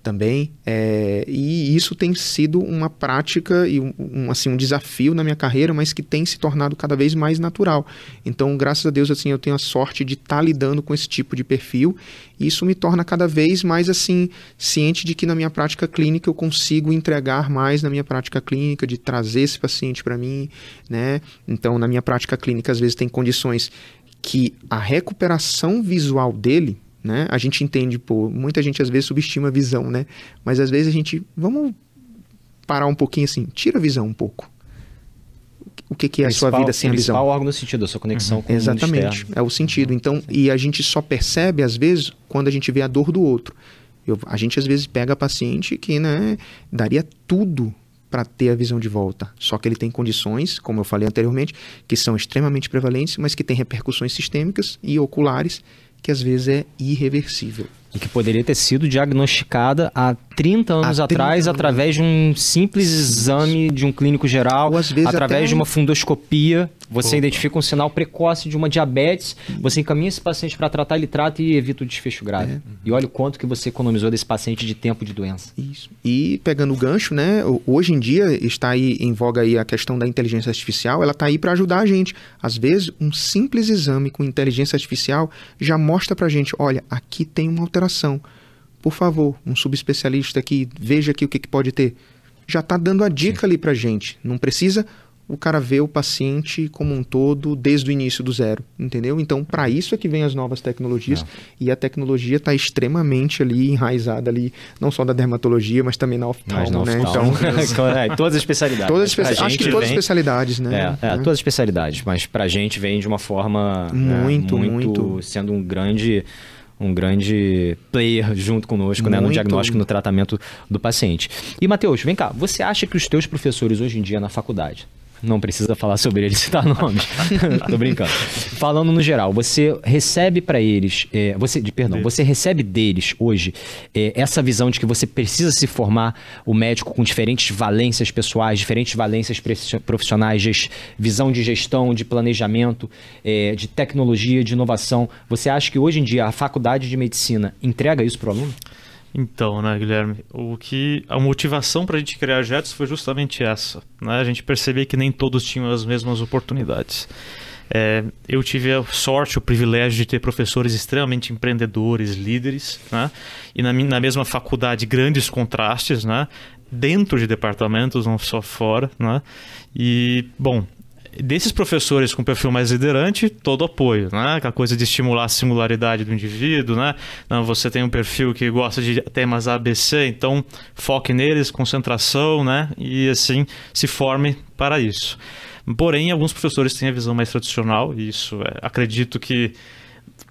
também. É, e isso tem sido uma prática e um, um, assim, um desafio na minha carreira, mas que tem se tornado cada vez mais natural. Então, graças a Deus, assim, eu tenho a sorte de estar tá lidando com esse tipo de perfil. E isso me torna cada vez mais assim ciente de que na minha prática clínica eu consigo entregar mais na minha prática clínica, de trazer esse paciente para mim, né? Então, na minha prática clínica, às vezes tem condições que a recuperação visual dele né? A gente entende, pô, muita gente às vezes subestima a visão, né? Mas às vezes a gente, vamos parar um pouquinho assim, tira a visão um pouco. O que, que é a sua vida sem a visão? O órgão no sentido, a sua conexão uhum. com Exatamente, o é o sentido. Então, e a gente só percebe às vezes quando a gente vê a dor do outro. Eu, a gente às vezes pega paciente que né, daria tudo para ter a visão de volta. Só que ele tem condições, como eu falei anteriormente, que são extremamente prevalentes, mas que têm repercussões sistêmicas e oculares que às vezes é irreversível. E que poderia ter sido diagnosticada há 30 anos há 30 atrás anos. através de um simples exame de um clínico geral, através de uma fundoscopia. Você Opa. identifica um sinal precoce de uma diabetes, você encaminha esse paciente para tratar, ele trata e evita o desfecho grave. É. E olha o quanto que você economizou desse paciente de tempo de doença. Isso. E pegando o gancho, né? Hoje em dia está aí em voga aí a questão da inteligência artificial, ela está aí para ajudar a gente. Às vezes, um simples exame com inteligência artificial já mostra para a gente, olha, aqui tem uma alteração por favor, um subespecialista aqui, veja aqui o que, que pode ter. Já está dando a dica Sim. ali para gente. Não precisa o cara ver o paciente como um todo desde o início do zero, entendeu? Então, para isso é que vem as novas tecnologias não. e a tecnologia está extremamente ali enraizada ali, não só da dermatologia, mas também na oftalmo, né? Então, é, todas as especialidades. Todas espe acho que todas as especialidades, né? É, é, todas as especialidades, mas para a gente vem de uma forma muito, né, muito, muito, sendo um grande um grande player junto conosco, né, no Muito. diagnóstico e no tratamento do paciente. E, Matheus, vem cá, você acha que os teus professores hoje em dia na faculdade, não precisa falar sobre eles, citar nomes. Tô brincando. Falando no geral, você recebe para eles, é, você, de, perdão, você recebe deles hoje é, essa visão de que você precisa se formar o médico com diferentes valências pessoais, diferentes valências profissionais, ges- visão de gestão, de planejamento, é, de tecnologia, de inovação. Você acha que hoje em dia a faculdade de medicina entrega isso para o aluno? Então, né, Guilherme, o que a motivação para a gente criar Jets foi justamente essa, né? A gente percebia que nem todos tinham as mesmas oportunidades. É, eu tive a sorte, o privilégio de ter professores extremamente empreendedores, líderes, né? E na, na mesma faculdade, grandes contrastes, né? Dentro de departamentos, não só fora, né? E, bom, desses professores com perfil mais liderante, todo apoio, né? Aquela coisa de estimular a singularidade do indivíduo, né? Não, você tem um perfil que gosta de temas ABC, então foque neles, concentração, né? E assim se forme para isso. Porém, alguns professores têm a visão mais tradicional, e isso é, acredito que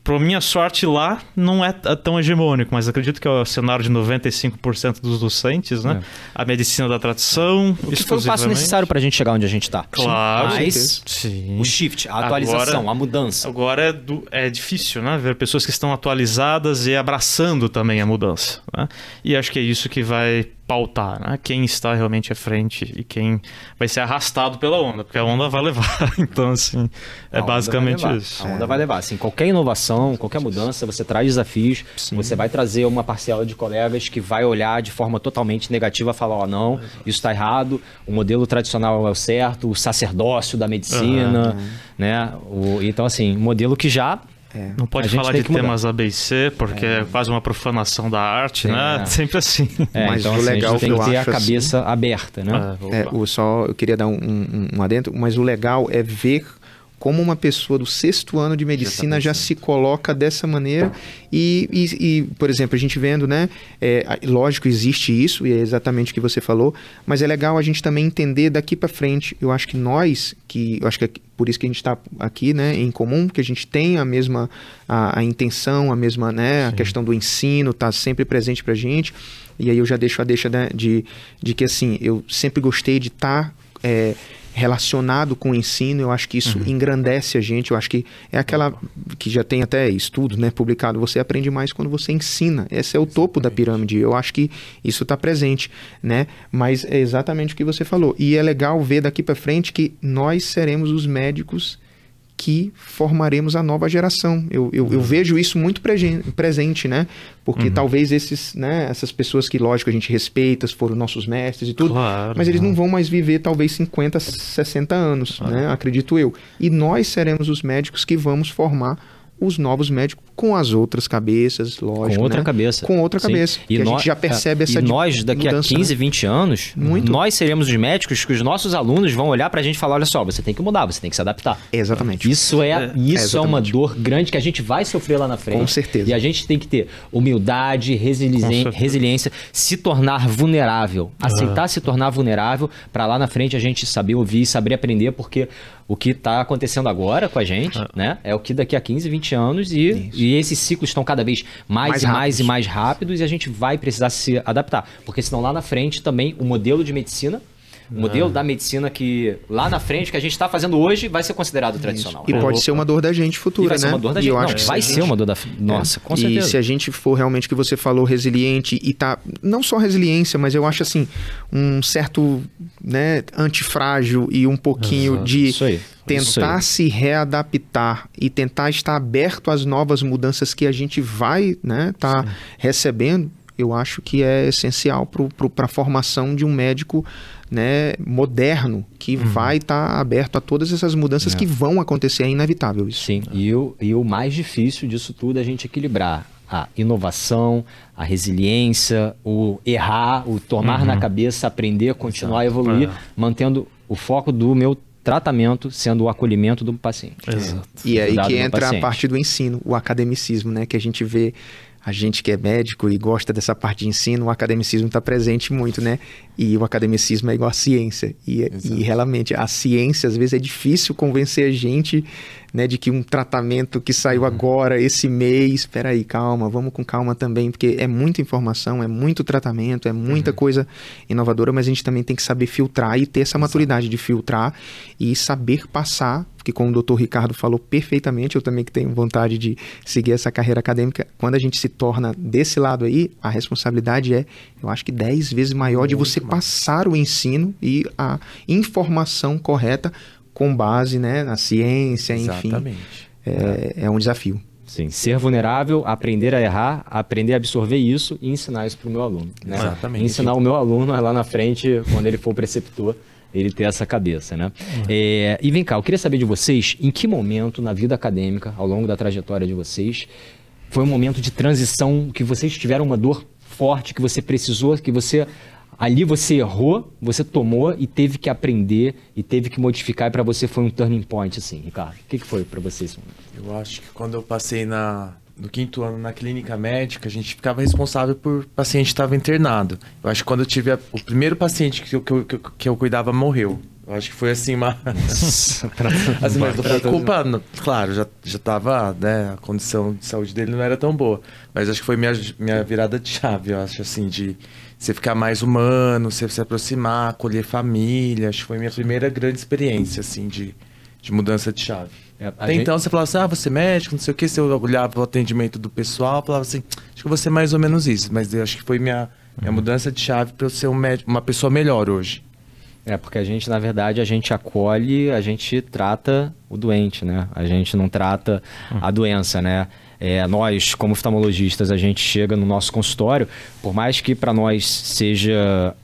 Por minha sorte, lá não é tão hegemônico, mas acredito que é o cenário de 95% dos docentes, né? A medicina da tradição. O que foi o passo necessário para a gente chegar onde a gente está. Claro. Mas Sim. o shift, a atualização, Agora- a mudança. Agora é, du- é difícil, né? Ver pessoas que estão atualizadas e abraçando também a mudança. Né? E acho que é isso que vai pautar, né? Quem está realmente à frente e quem vai ser arrastado pela onda, porque a onda vai levar. então, assim, é basicamente isso. A onda vai levar. Assim, qualquer inovação, qualquer mudança, você traz desafios, você vai trazer uma parcela de colegas que vai olhar de forma totalmente negativa, falar, ó, não, isso está errado, o modelo tradicional é o certo, o sacerdócio da medicina, né? O- então, assim, modelo que já Não A pode falar de mudar. temas A, B e C, porque é, quase uma profanação da arte, né? É. Sempre assim. É, Mas então, o assim, legal a gente tem que ter a assim, cabeça aberta, né? É, É, o só eu queria dar um, um, um adentro, mas o legal é ver como uma pessoa do sexto ano de medicina já, se coloca dessa maneira e, e- e, por exemplo, a gente vendo, né? é, lógico, existe isso e é exatamente o que você falou, mas é legal a gente também entender daqui para frente. Eu acho que nós, que eu acho que é por isso que a gente está aqui, né, em comum, que a gente tem a mesma a, a intenção, a mesma, né, a questão do ensino tá sempre presente pra gente. E aí eu já deixo a deixa né, de, de que assim, eu sempre gostei de estar relacionado com o ensino, eu acho que isso engrandece a gente, eu acho que é aquela que já tem até estudo, né, publicado, você aprende mais quando você ensina. Esse é o topo da pirâmide. Eu acho que isso está presente, né? Mas é exatamente o que você falou. E é legal ver daqui para frente que nós seremos os médicos que formaremos a nova geração. Eu, eu, Uhum. eu vejo isso muito presente, né? Porque talvez esses, né, essas pessoas que, lógico, a gente respeita, foram nossos mestres e tudo, Claro, mas eles né? não vão mais viver talvez 50, 60 anos, Ah. né? Acredito eu. E nós seremos os médicos que vamos formar os novos médicos com as outras cabeças, lógico, Com outra né? cabeça. Com outra Sim. cabeça. E, a nó- gente já percebe é, essa E nós, daqui mudança, a 15, né? 20 anos, Muito. nós seremos os médicos que os nossos alunos vão olhar pra gente e falar: olha só, você tem que mudar, você tem que se adaptar. Exatamente. Isso é, É, isso é, uma exatamente. dor grande que a gente vai sofrer lá na frente. Com certeza. E a gente tem que ter humildade, resili- resiliência, se tornar vulnerável, aceitar se tornar vulnerável para lá na frente a gente saber ouvir, saber aprender, porque o que está acontecendo agora com a gente, né, é o que daqui a 15, 20 anos e, e esses ciclos estão cada vez mais, Mais e mais e mais rápidos e a gente vai precisar se adaptar, porque senão lá na frente também o modelo de medicina o modelo da medicina que lá na frente, que a gente está fazendo hoje, vai ser considerado tradicional. E né? pode ser uma dor da gente E futura, vai ser né? uma dor da E gente. eu Não, acho que vai ser uma dor da. Nossa, com e certeza. se a gente for realmente que você falou, resiliente e tá. Não só resiliência, mas eu acho assim, um certo né, antifrágil e um pouquinho Exato. de Isso aí. Tentar se readaptar e tentar estar aberto às novas mudanças que a gente vai né, tá recebendo, eu acho que é essencial para a formação de um médico né, moderno que Uhum. vai estar aberto a todas essas mudanças É. que vão acontecer. É inevitável isso. Sim, e o, e o mais difícil disso tudo é a gente equilibrar a inovação, a resiliência, o errar, o tomar na cabeça, aprender, continuar a evoluir, É. mantendo o foco do meu tratamento sendo o acolhimento do paciente. Exato. E é aí que entra a paciente. parte do ensino, o academicismo, né? Que a gente vê a gente que é médico e gosta dessa parte de ensino, o academicismo está presente muito, né? E o academicismo é igual a ciência. E, e realmente, a ciência, às vezes, é difícil convencer a gente né, de que um tratamento que saiu uhum. agora, esse mês, espera aí, calma, vamos com calma também, porque é muita informação, é muito tratamento, é muita uhum. coisa inovadora, mas a gente também tem que saber filtrar e ter essa maturidade de filtrar e saber passar que como o doutor Ricardo falou perfeitamente, eu também que tenho vontade de seguir essa carreira acadêmica, quando a gente se torna desse lado aí, a responsabilidade é, eu acho que 10 vezes maior Muito de você. Passar o ensino e a informação correta com base né, na ciência, enfim. Exatamente. É, é um desafio. Sim, ser vulnerável, aprender a errar, aprender a absorver isso e ensinar isso para o meu aluno. Né? Exatamente. Ensinar o meu aluno lá na frente, quando ele for preceptor, ele ter essa cabeça, né? Uhum. É, e vem cá, eu queria saber de vocês, em que momento na vida acadêmica, ao longo da trajetória de vocês, foi um momento de transição que vocês tiveram uma dor forte, que você precisou, que você ali você errou, você tomou e teve que aprender e teve que modificar e para você foi um turning point assim, Ricardo. O que, que foi para você esse momento? Eu acho que quando eu passei na no quinto ano na clínica médica, a gente ficava responsável por paciente que estava internado. Eu acho que quando eu tive a, o primeiro paciente que eu, que, eu, que eu cuidava morreu. Eu acho que foi assim uma. assim, mas a culpa, claro, já, já tava, né? A condição de saúde dele não era tão boa. Mas acho que foi minha, minha virada de chave, eu acho, assim, de você ficar mais humano, você se aproximar, acolher família. Acho que foi minha primeira grande experiência, assim, de, de mudança de chave. É, Até gente... então você falava assim, ah, você é médico, não sei o que, você olhava o atendimento do pessoal, falava assim, acho que você é mais ou menos isso, mas eu acho que foi minha, minha uhum. mudança de chave para eu ser um médico, uma pessoa melhor hoje. É, porque a gente, na verdade, a gente acolhe, a gente trata o doente, né? A gente não trata a doença, né? É, nós, como oftalmologistas, a gente chega no nosso consultório, por mais que para nós seja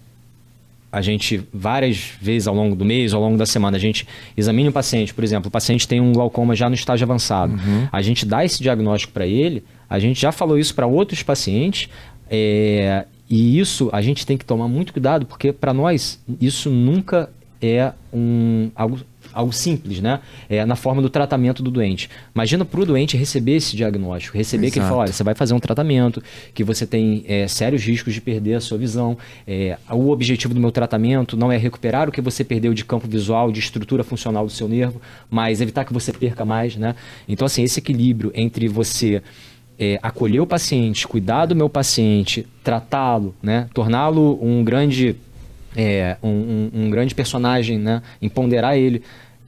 a gente várias vezes ao longo do mês, ao longo da semana, a gente examina o paciente, por exemplo, o paciente tem um glaucoma já no estágio avançado. Uhum. A gente dá esse diagnóstico para ele, a gente já falou isso para outros pacientes, é, e isso a gente tem que tomar muito cuidado, porque para nós isso nunca é um, algo algo simples, né? É, na forma do tratamento do doente. Imagina para o doente receber esse diagnóstico, receber Exato. que ele fala, olha, você vai fazer um tratamento, que você tem é, sérios riscos de perder a sua visão. É, o objetivo do meu tratamento não é recuperar o que você perdeu de campo visual, de estrutura funcional do seu nervo, mas evitar que você perca mais, né? Então, assim, esse equilíbrio entre você é, acolher o paciente, cuidar do meu paciente, tratá-lo, né? torná-lo um grande é, um, um, um, grande personagem, né? Empoderar ele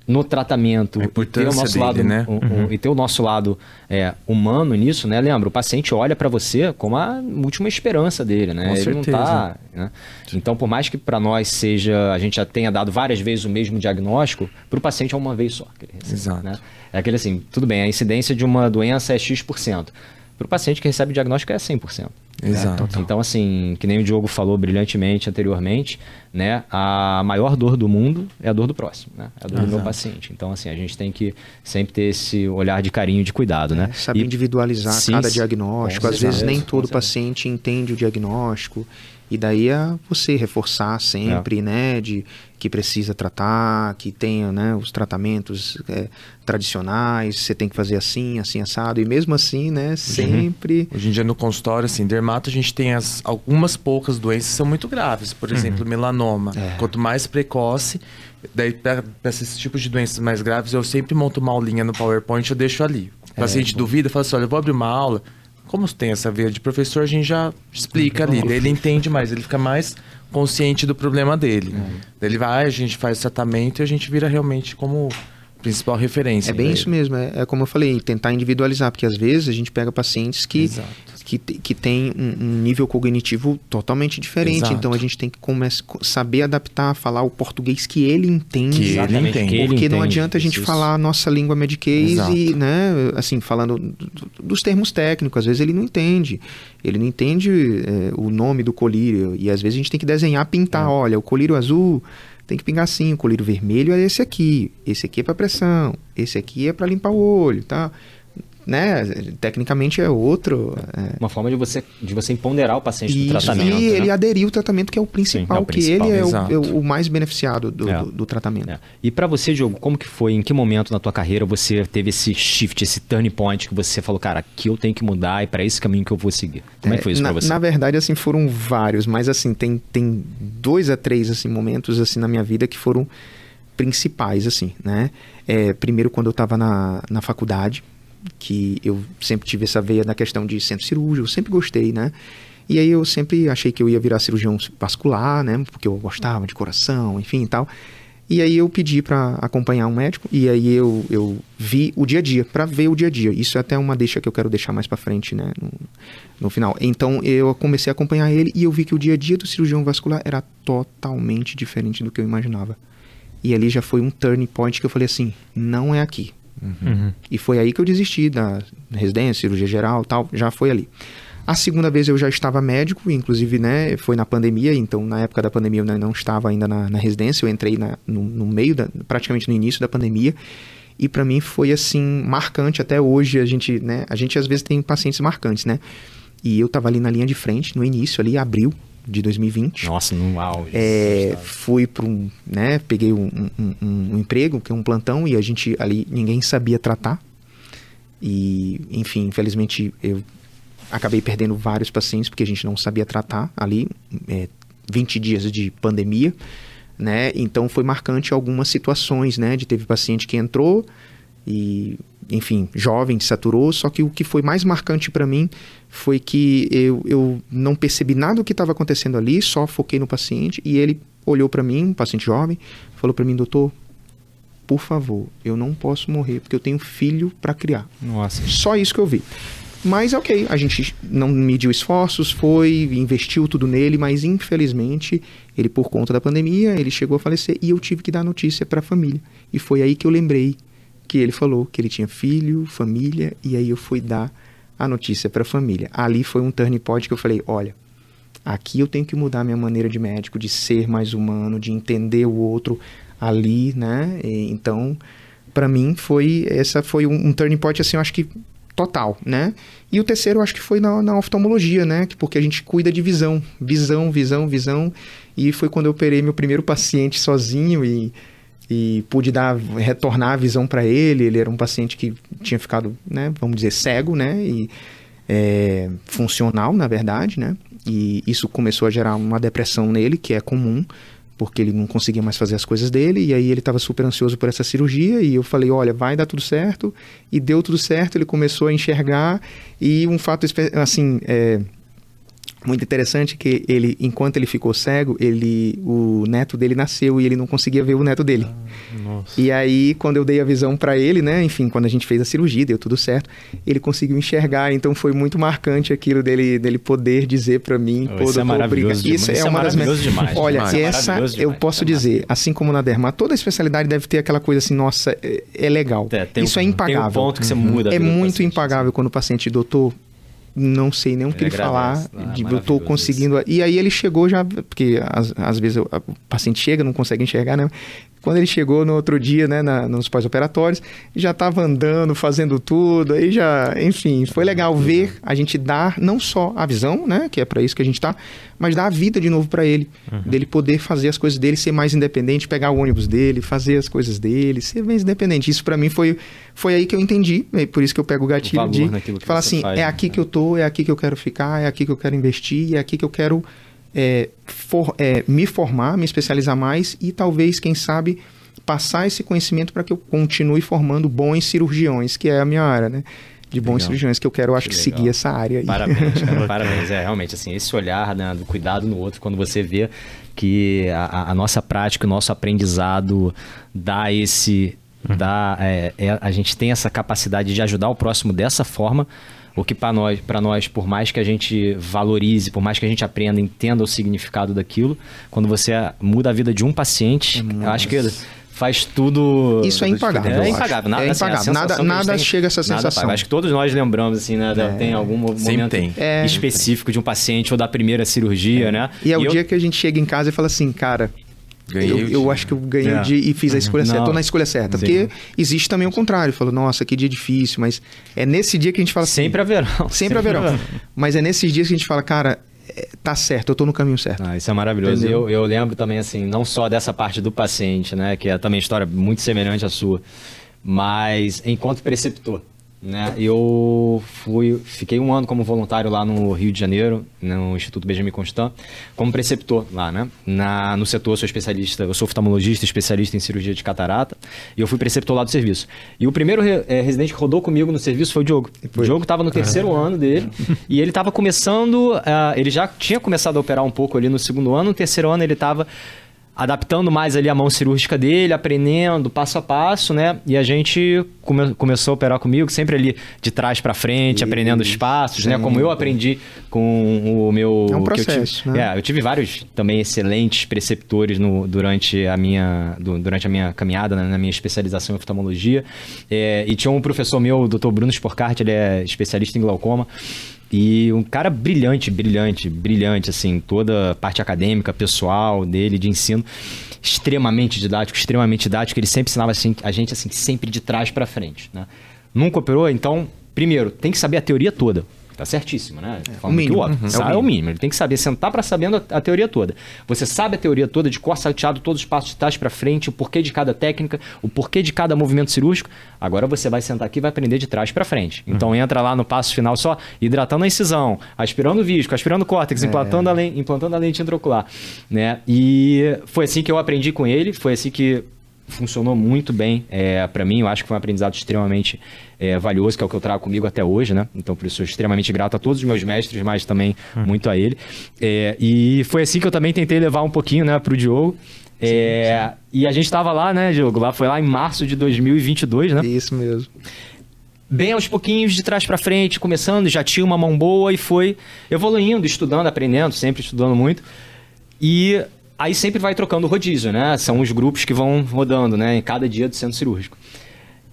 no tratamento e ter o nosso dele, lado né? um, uhum. e ter o nosso lado é, humano nisso, né? Lembra, o paciente olha para você como a última esperança dele, né? Com ele certeza. não tá, né? Então, por mais que para nós seja, a gente já tenha dado várias vezes o mesmo diagnóstico, para o paciente é uma vez só que ele recebe, Exato. Né? É aquele assim, tudo bem, a incidência de uma doença é x%. Para o paciente que recebe o diagnóstico é 100%. Exato. Né? Então, assim, que nem o Diogo falou brilhantemente anteriormente, né? A maior dor do mundo é a dor do próximo, né? É a dor Exato. do meu paciente. Então, assim, a gente tem que sempre ter esse olhar de carinho de cuidado, né? É, saber e... individualizar sim, cada diagnóstico. Às vezes nem todo paciente entende o diagnóstico. E daí é você reforçar sempre, é. né, de que precisa tratar, que tenha, né, os tratamentos é, tradicionais, você tem que fazer assim, assim, assado. E mesmo assim, né, uhum. sempre... Hoje em dia no consultório, assim, dermato, a gente tem as, algumas poucas doenças que são muito graves. Por uhum. exemplo, melanoma. É. Quanto mais precoce, daí para esses tipos de doenças mais graves, eu sempre monto uma aulinha no PowerPoint, eu deixo ali. O paciente é, duvida, fala assim, olha, eu vou abrir uma aula como tem essa veia de professor, a gente já explica ali. Daí ele entende mais, ele fica mais consciente do problema dele. É. Daí ele vai, a gente faz tratamento e a gente vira realmente como principal referência. É bem isso mesmo, é, é, como eu falei, tentar individualizar, porque às vezes a gente pega pacientes que Exato que, que tem um, um nível cognitivo totalmente diferente. Exato. Então a gente tem que começar, saber adaptar, falar o português que ele entende. Que ele entende. Porque não adianta a gente isso, falar a nossa língua mediquês e, né, assim, falando dos termos técnicos, às vezes ele não entende. Ele não entende é, o nome do colírio. E às vezes a gente tem que desenhar, pintar. É. Olha, o colírio azul tem que pingar assim, o colírio vermelho é esse aqui, esse aqui é para pressão, esse aqui é para limpar o olho, tá? Né, tecnicamente é outro. É. Uma forma de você, de você empoderar o paciente do tratamento. E né? ele aderiu ao tratamento, que é o principal, Sim, é o que principal, ele é o, exato. é o mais beneficiado do, É. do, do tratamento. É. E pra você, Diogo, como que foi? Em que momento na tua carreira você teve esse shift, esse turning point que você falou, cara, aqui eu tenho que mudar e para esse caminho que eu vou seguir? Como é que foi isso na, pra você? Na verdade, assim, foram vários, mas assim, tem, tem dois a três assim, momentos assim na minha vida que foram principais, assim, né? É, primeiro, quando eu estava na, na faculdade, que eu sempre tive essa veia na questão de centro cirúrgico, eu sempre gostei, né? E aí eu sempre achei que eu ia virar cirurgião vascular, né? Porque eu gostava de coração, enfim e tal. E aí eu pedi para acompanhar um médico e aí eu, eu vi o dia a dia, para ver o dia a dia. Isso é até uma deixa que eu quero deixar mais para frente, né, no, no final. Então eu comecei a acompanhar ele e eu vi que o dia a dia do cirurgião vascular era totalmente diferente do que eu imaginava. E ali já foi um turning point que eu falei assim, não é aqui. Uhum. E foi aí que eu desisti da residência, cirurgia geral, tal, já foi ali. A segunda vez eu já estava médico, inclusive, né, foi na pandemia, então na época da pandemia eu não estava ainda na, na residência, eu entrei na- no, no meio, da, praticamente no início da pandemia, e para mim foi assim, marcante até hoje, a gente, né, a gente às vezes tem pacientes marcantes, né, e eu estava ali na linha de frente, no início ali, abril de 2020, Nossa, no auge. é, fui para um, né, peguei um, um- um- um emprego, que é um plantão, e a gente ali, ninguém sabia tratar. E, enfim, infelizmente eu acabei perdendo vários pacientes porque a gente não sabia tratar ali, é, 20 dias de pandemia, né? Então foi marcante algumas situações, né? De teve paciente que entrou e, enfim, jovem, saturou, só que o que foi mais marcante para mim foi que eu, eu não percebi nada do que estava acontecendo ali, só foquei no paciente e ele olhou para mim, um paciente jovem, falou para mim, doutor, por favor, eu não posso morrer porque eu tenho filho para criar. Nossa. Só isso que eu vi. Mas ok, a gente não mediu esforços, foi, investiu tudo nele, mas infelizmente ele por conta da pandemia, ele chegou a falecer e eu tive que dar notícia para a família. E foi aí que eu lembrei que ele falou que ele tinha filho, família, e aí eu fui dar a notícia para a família. Ali foi um turning point que eu falei, olha, aqui eu tenho que mudar minha maneira de médico, de ser mais humano, de entender o outro ali, né? E, então, para mim foi essa foi um, um point assim, eu acho que total, né? E o terceiro eu acho que foi na, na oftalmologia, né? Que- Porque a gente cuida de visão, visão, visão, visão. E foi quando eu operei meu primeiro paciente sozinho e, e pude dar retornar a visão para ele. Ele era um paciente que tinha ficado, né? Vamos dizer cego, né? E é, funcional, na verdade, né? E isso começou a gerar uma depressão nele, que é comum, porque ele não conseguia mais fazer as coisas dele, e aí ele estava super ansioso por essa cirurgia, e eu falei, olha, vai dar tudo certo, e deu tudo certo, ele começou a enxergar, e um fato, assim, é, muito interessante que ele, enquanto ele ficou cego, ele, o neto dele nasceu e ele não conseguia ver o neto dele. Nossa. E aí, quando eu dei a visão pra ele, né? Enfim, quando a gente fez a cirurgia, deu tudo certo, ele conseguiu enxergar. Então foi muito marcante aquilo dele, dele poder dizer pra mim, Oh, pô, isso é maravilhoso. Isso é Isso é uma das maravilhoso demais, Olha, demais. É essa maravilhoso eu posso É dizer, assim como na derma, toda especialidade deve ter aquela coisa assim, nossa, é, é legal. É, Isso um- é impagável. Tem um ponto que você muda. É muito paciente, impagável quando o paciente, doutor, não sei nem o que Ele ele falar. Ah, de, eu tô conseguindo. E aí ele chegou já, porque às, às vezes eu- o paciente chega, não consegue enxergar, né? Quando ele chegou no outro dia, né, na- nos pós-operatórios, já estava andando, fazendo tudo, aí já, enfim, foi legal ver a gente dar não só a visão, né, que é para isso que a gente tá, mas dar a vida de novo para ele, dele poder fazer as coisas dele, ser mais independente, pegar o ônibus dele, fazer as coisas dele, ser mais independente. Isso para mim foi foi aí que eu entendi, por isso que eu pego o gatilho valor de que falar assim, faz, é né? aqui que eu tô, é aqui que eu quero ficar, é aqui que eu quero investir, é aqui que eu quero é, for- é, me formar, me especializar mais e talvez, quem sabe, passar esse conhecimento para que eu continue formando bons cirurgiões, que é a minha área, né? De bons Legal. cirurgiões, que eu quero, acho Que que, seguir essa área aí. Parabéns, cara, parabéns. É, realmente, assim, esse olhar né, do cuidado no outro, quando você vê que a, a- a nossa prática, o nosso aprendizado dá esse. Dá, é, é- a gente tem essa capacidade de ajudar o próximo dessa forma. O que para nós, para nós, por mais que a gente valorize, por mais que a gente aprenda, entenda o significado daquilo, quando você muda a vida de um paciente, eu acho que faz tudo. Isso é impagável, É impagável. Nada, É assim, a impagável. Nada- sensação que a gente nada tem- chega a essa nada sensação. paga. Acho que todos nós lembramos, assim, né? Tem algum momento tem. É. específico de um paciente ou da primeira cirurgia, né? E é o eu- dia que a gente chega em casa e fala assim, cara, Ganhei eu, eu acho que eu ganhei É. dia e fiz a escolha certa. Não. Tô na escolha certa. Sim. Porque existe também o contrário. Falou, nossa, que dia difícil, mas é nesse dia que a gente fala assim, Sempre haverá. Sempre haverá. Mas é nesses dias que a gente fala, cara, é, tá certo, eu tô no caminho certo. Ah, isso é maravilhoso. Entendeu? Eu, eu lembro também, assim, não só dessa parte do paciente, né? Que é também história muito semelhante à sua, mas enquanto preceptor. Né? Eu fui, fiquei um ano como voluntário lá no Rio de Janeiro, no Instituto Benjamin Constant, como preceptor lá, né? Na, no setor, eu sou especialista, eu sou oftalmologista, especialista em cirurgia de catarata, e eu fui preceptor lá do serviço. E o primeiro re- eh, residente que rodou comigo no serviço foi o Diogo. O Diogo estava no terceiro ano dele, e ele estava começando, ah, ele já tinha começado a operar um pouco ali no segundo ano, no terceiro ano ele estava adaptando mais ali a mão cirúrgica dele, aprendendo passo a passo, né? E a gente come- começou a operar comigo, sempre ali de trás para frente, aprendendo os passos, né? Como eu aprendi com o meu... É um que eu tive- processo, né? É, eu tive vários também excelentes preceptores no- durante, a minha, du- durante a minha caminhada, né, na minha especialização em oftalmologia. É, e tinha um professor meu, o Dr. Bruno Sporcart, ele é especialista em glaucoma. E um cara brilhante, brilhante, brilhante, assim, toda a parte acadêmica, pessoal dele, de ensino, extremamente didático, extremamente didático. Ele sempre ensinava assim, a gente assim, sempre de trás para frente, né? Nunca operou, então, primeiro, tem que saber a teoria toda. Tá certíssimo, né? Falando o mínimo. óbvio, Uhum. sabe, É o é o mínimo. Ele tem que saber sentar para sabendo a, a teoria toda. Você sabe a teoria toda de cor salteado, todos os passos de trás para frente, o porquê de cada técnica, o porquê de cada movimento cirúrgico. Agora você vai sentar aqui e vai aprender de trás para frente. Então entra lá no passo final só hidratando a incisão, aspirando o visco, aspirando o córtex, implantando, a lente, implantando a lente intraocular, né? E foi assim que eu aprendi com ele, foi assim que funcionou muito bem é, para mim. Eu acho que foi um aprendizado extremamente é, valioso, que é o que eu trago comigo até hoje, né? Então, por isso, sou extremamente grato a todos os meus mestres, mas também muito a ele. É, e foi assim que eu também tentei levar um pouquinho, né, pro Diogo. É, E a gente tava lá, né, Diogo? Lá foi lá em março de 2022, né? Isso mesmo. bem aos pouquinhos, de trás para frente, começando, já tinha uma mão boa e foi evoluindo, estudando, aprendendo, sempre estudando muito. E aí sempre vai trocando o rodízio, né? São os grupos que vão rodando, né? Em cada dia do centro cirúrgico.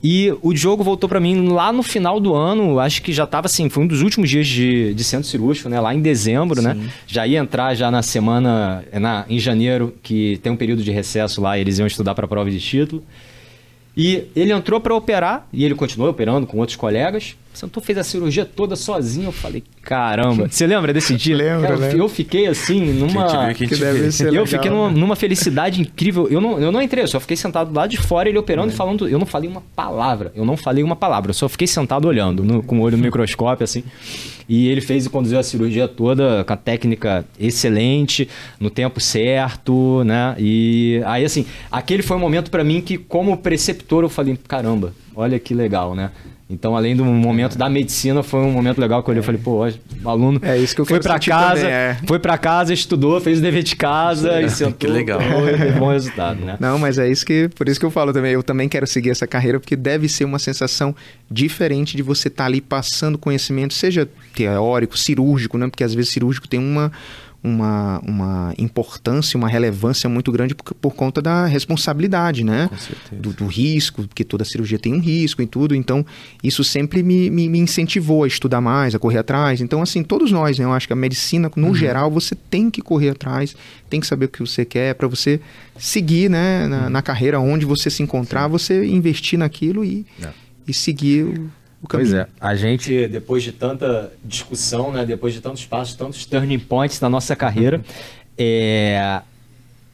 E o Diogo voltou para mim lá no final do ano, acho que já estava assim, foi um dos últimos dias de, de centro cirúrgico, né? Lá em dezembro, né? Já ia entrar já na semana, na, em janeiro, que tem um período de recesso lá, eles iam estudar para a prova de título. E ele entrou para operar e ele continuou operando com outros colegas. Sentou, fez a cirurgia toda sozinho. Eu falei, caramba. Você lembra desse dia? Lembro, Cara, eu- lembro. Eu fiquei assim, numa. Quem te viu, quem Que te deve vê. ser eu legal, fiquei né? numa, numa felicidade incrível. Eu não, eu não entrei, eu só fiquei sentado lá de fora, ele operando e falando. Eu não falei uma palavra. Eu não falei uma palavra. Eu só fiquei sentado olhando, no- com o olho no microscópio, assim. E ele fez e conduziu a cirurgia toda com a técnica excelente, no tempo certo, né? E aí, assim, aquele foi um momento pra mim que, como preceptor, eu falei: caramba, olha que legal, né? Então, além do momento da medicina, foi um momento legal que eu olhei e falei, pô, o aluno É isso que eu foi sentir casa, também, é. foi pra casa, estudou, fez o dever de casa e sentou. que legal. bom resultado, né? Não, mas é isso que, por isso que eu falo também. Eu também quero seguir essa carreira porque deve ser uma sensação diferente de você estar ali passando conhecimento, seja teórico, cirúrgico, né? Porque às vezes cirúrgico tem uma uma, uma importância, uma relevância muito grande por, por conta da responsabilidade, né? Com certeza. Do, do risco, porque toda cirurgia tem um risco e tudo. Então, isso sempre me, me, me incentivou a estudar mais, a correr atrás. Então, assim, todos nós, né? Eu acho que a medicina, no geral, você tem que correr atrás, tem que saber o que você quer para você seguir, né? Na, na carreira onde você se encontrar, você investir naquilo e, É. e seguir o, o caminho. Pois é, a gente, depois de tanta discussão, né, depois de tantos passos, tantos turning points na nossa carreira, é,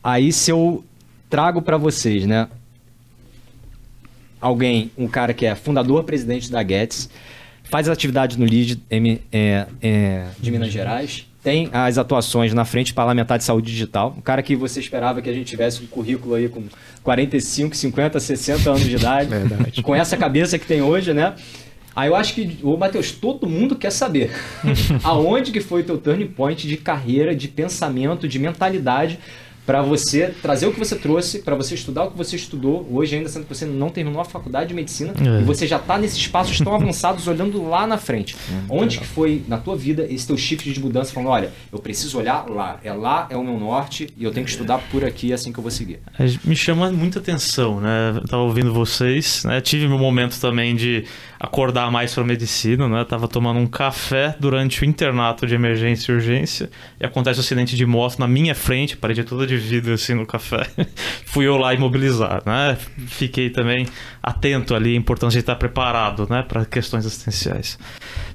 aí se eu trago para vocês, né, alguém, um cara que é fundador, presidente da Guedes, faz atividade no LID M- é, é, de Minas Gerais, tem as atuações na frente parlamentar de saúde digital, um cara que você esperava que a gente tivesse um currículo aí com 45, 50, 60 anos de idade, Verdade. com essa cabeça que tem hoje, né? Aí eu acho que, ô Matheus, todo mundo quer saber aonde que foi o teu turning point de carreira, de pensamento, de mentalidade para você trazer o que você trouxe, para você estudar o que você estudou, hoje ainda sendo que você não terminou a faculdade de medicina É. e você já está nesses passos tão avançados olhando lá na frente. Onde que foi na tua vida esse teu shift de mudança falando, olha, eu preciso olhar lá, é lá, é o meu norte e eu tenho que estudar por aqui, é assim que eu vou seguir. É, Me chama muita atenção, né? Eu tava ouvindo vocês, né? Tive meu momento também de acordar mais para medicina, né? Tava tomando um café durante o internato de emergência e urgência e acontece um acidente de moto na minha frente, parede toda de vidro assim no café. Fui eu lá imobilizar, né? Fiquei também atento ali à importância de estar preparado, né, para questões assistenciais.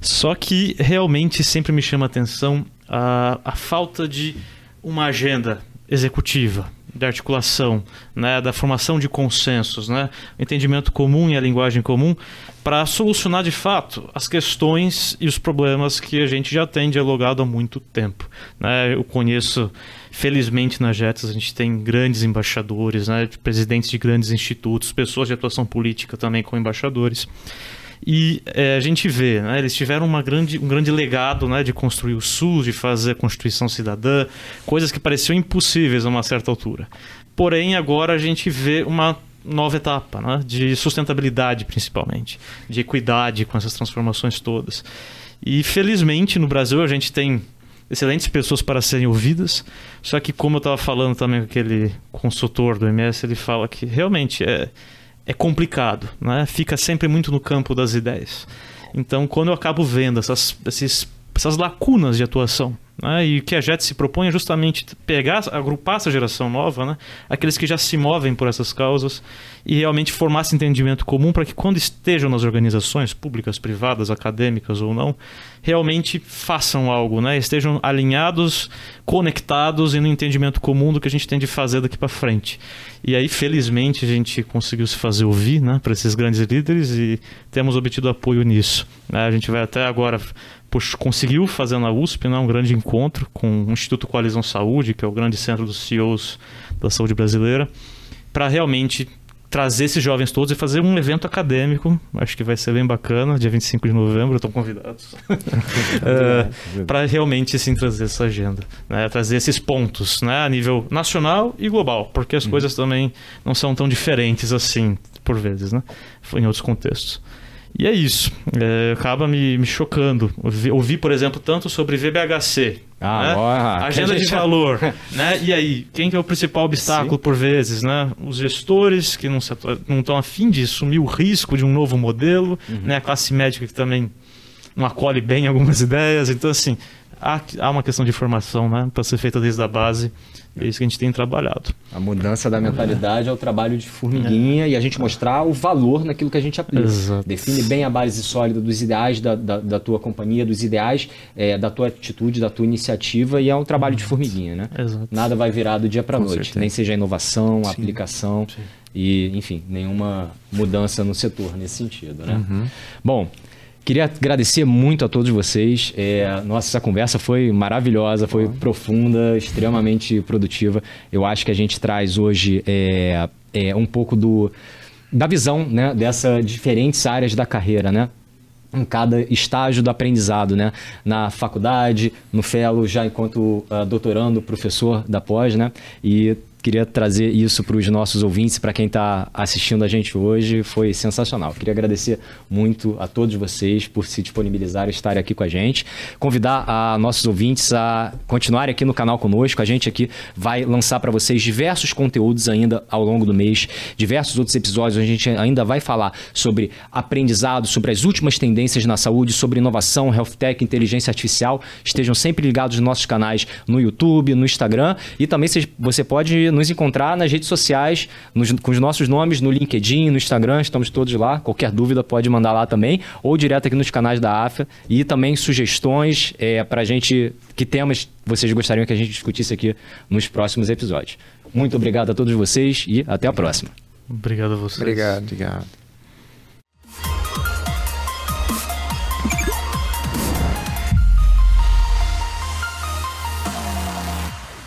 Só que realmente sempre me chama atenção a, a falta de uma agenda executiva, de articulação, né, da formação de consensos, né, entendimento comum e a linguagem comum para solucionar de fato as questões e os problemas que a gente já tem dialogado há muito tempo. Né? Eu conheço, felizmente na JETS a gente tem grandes embaixadores, né, presidentes de grandes institutos, pessoas de atuação política também com embaixadores. E é, a gente vê, né, eles tiveram uma grande, um grande legado né, de construir o SUS, de fazer a Constituição Cidadã, coisas que pareciam impossíveis a uma certa altura. Porém, agora a gente vê uma nova etapa, né, de sustentabilidade principalmente, de equidade com essas transformações todas. E felizmente no Brasil a gente tem excelentes pessoas para serem ouvidas, só que como eu estava falando também com aquele consultor do MS, ele fala que realmente é é complicado, né? Fica sempre muito no campo das ideias. Então, quando eu acabo vendo essas, esses, essas lacunas de atuação né? E o que a JET se propõe é justamente pegar, agrupar essa geração nova, né? aqueles que já se movem por essas causas, e realmente formar esse entendimento comum para que, quando estejam nas organizações públicas, privadas, acadêmicas ou não, realmente façam algo, né? estejam alinhados, conectados e no entendimento comum do que a gente tem de fazer daqui para frente. E aí, felizmente, a gente conseguiu se fazer ouvir né? para esses grandes líderes e temos obtido apoio nisso. Né? A gente vai até agora conseguiu fazer na USP né, um grande encontro com o Instituto Coalizão Saúde, que é o grande centro dos CEOs da saúde brasileira, para realmente trazer esses jovens todos e fazer um evento acadêmico. Acho que vai ser bem bacana, dia 25 de novembro, estão convidados. uh, para realmente assim, trazer essa agenda, né? trazer esses pontos né? a nível nacional e global, porque as uhum. coisas também não são tão diferentes assim, por vezes, né? em outros contextos. E é isso. É, acaba me, me chocando. Ouvi, ouvi, por exemplo, tanto sobre VBHC. Ah, né? Agenda de valor. né? E aí, quem que é o principal obstáculo Sim. por vezes? Né? Os gestores que não, não estão afim de assumir o risco de um novo modelo, uhum. né? a classe médica que também não acolhe bem algumas ideias. Então, assim, há, há uma questão de formação né? para ser feita desde a base. É isso que a gente tem trabalhado. A mudança da mentalidade é o trabalho de formiguinha é. e a gente mostrar o valor naquilo que a gente aplica. Exato. Define bem a base sólida dos ideais da, da, da tua companhia, dos ideais é, da tua atitude, da tua iniciativa e é um trabalho de formiguinha, né? Exato. Nada vai virar do dia para noite, certeza. nem seja inovação, Sim. aplicação Sim. e, enfim, nenhuma mudança no setor nesse sentido, né? Uhum. Bom, Queria agradecer muito a todos vocês. É, nossa, essa conversa foi maravilhosa, foi profunda, extremamente produtiva. Eu acho que a gente traz hoje é, é, um pouco do, da visão né, dessas diferentes áreas da carreira, né? em cada estágio do aprendizado, né? Na faculdade, no fellow, já enquanto uh, doutorando, professor da pós, né? E Queria trazer isso para os nossos ouvintes, para quem está assistindo a gente hoje. Foi sensacional. Queria agradecer muito a todos vocês por se disponibilizar e estarem aqui com a gente. Convidar a nossos ouvintes a continuarem aqui no canal conosco. A gente aqui vai lançar para vocês diversos conteúdos ainda ao longo do mês, diversos outros episódios. A gente ainda vai falar sobre aprendizado, sobre as últimas tendências na saúde, sobre inovação, health tech, inteligência artificial. Estejam sempre ligados nos nossos canais no YouTube, no Instagram e também você pode nos encontrar nas redes sociais, nos, com os nossos nomes, no LinkedIn, no Instagram, estamos todos lá. Qualquer dúvida pode mandar lá também, ou direto aqui nos canais da AFA. E também sugestões é, para a gente, que temas vocês gostariam que a gente discutisse aqui nos próximos episódios. Muito obrigado a todos vocês e até a próxima. Obrigado a vocês. Obrigado. obrigado.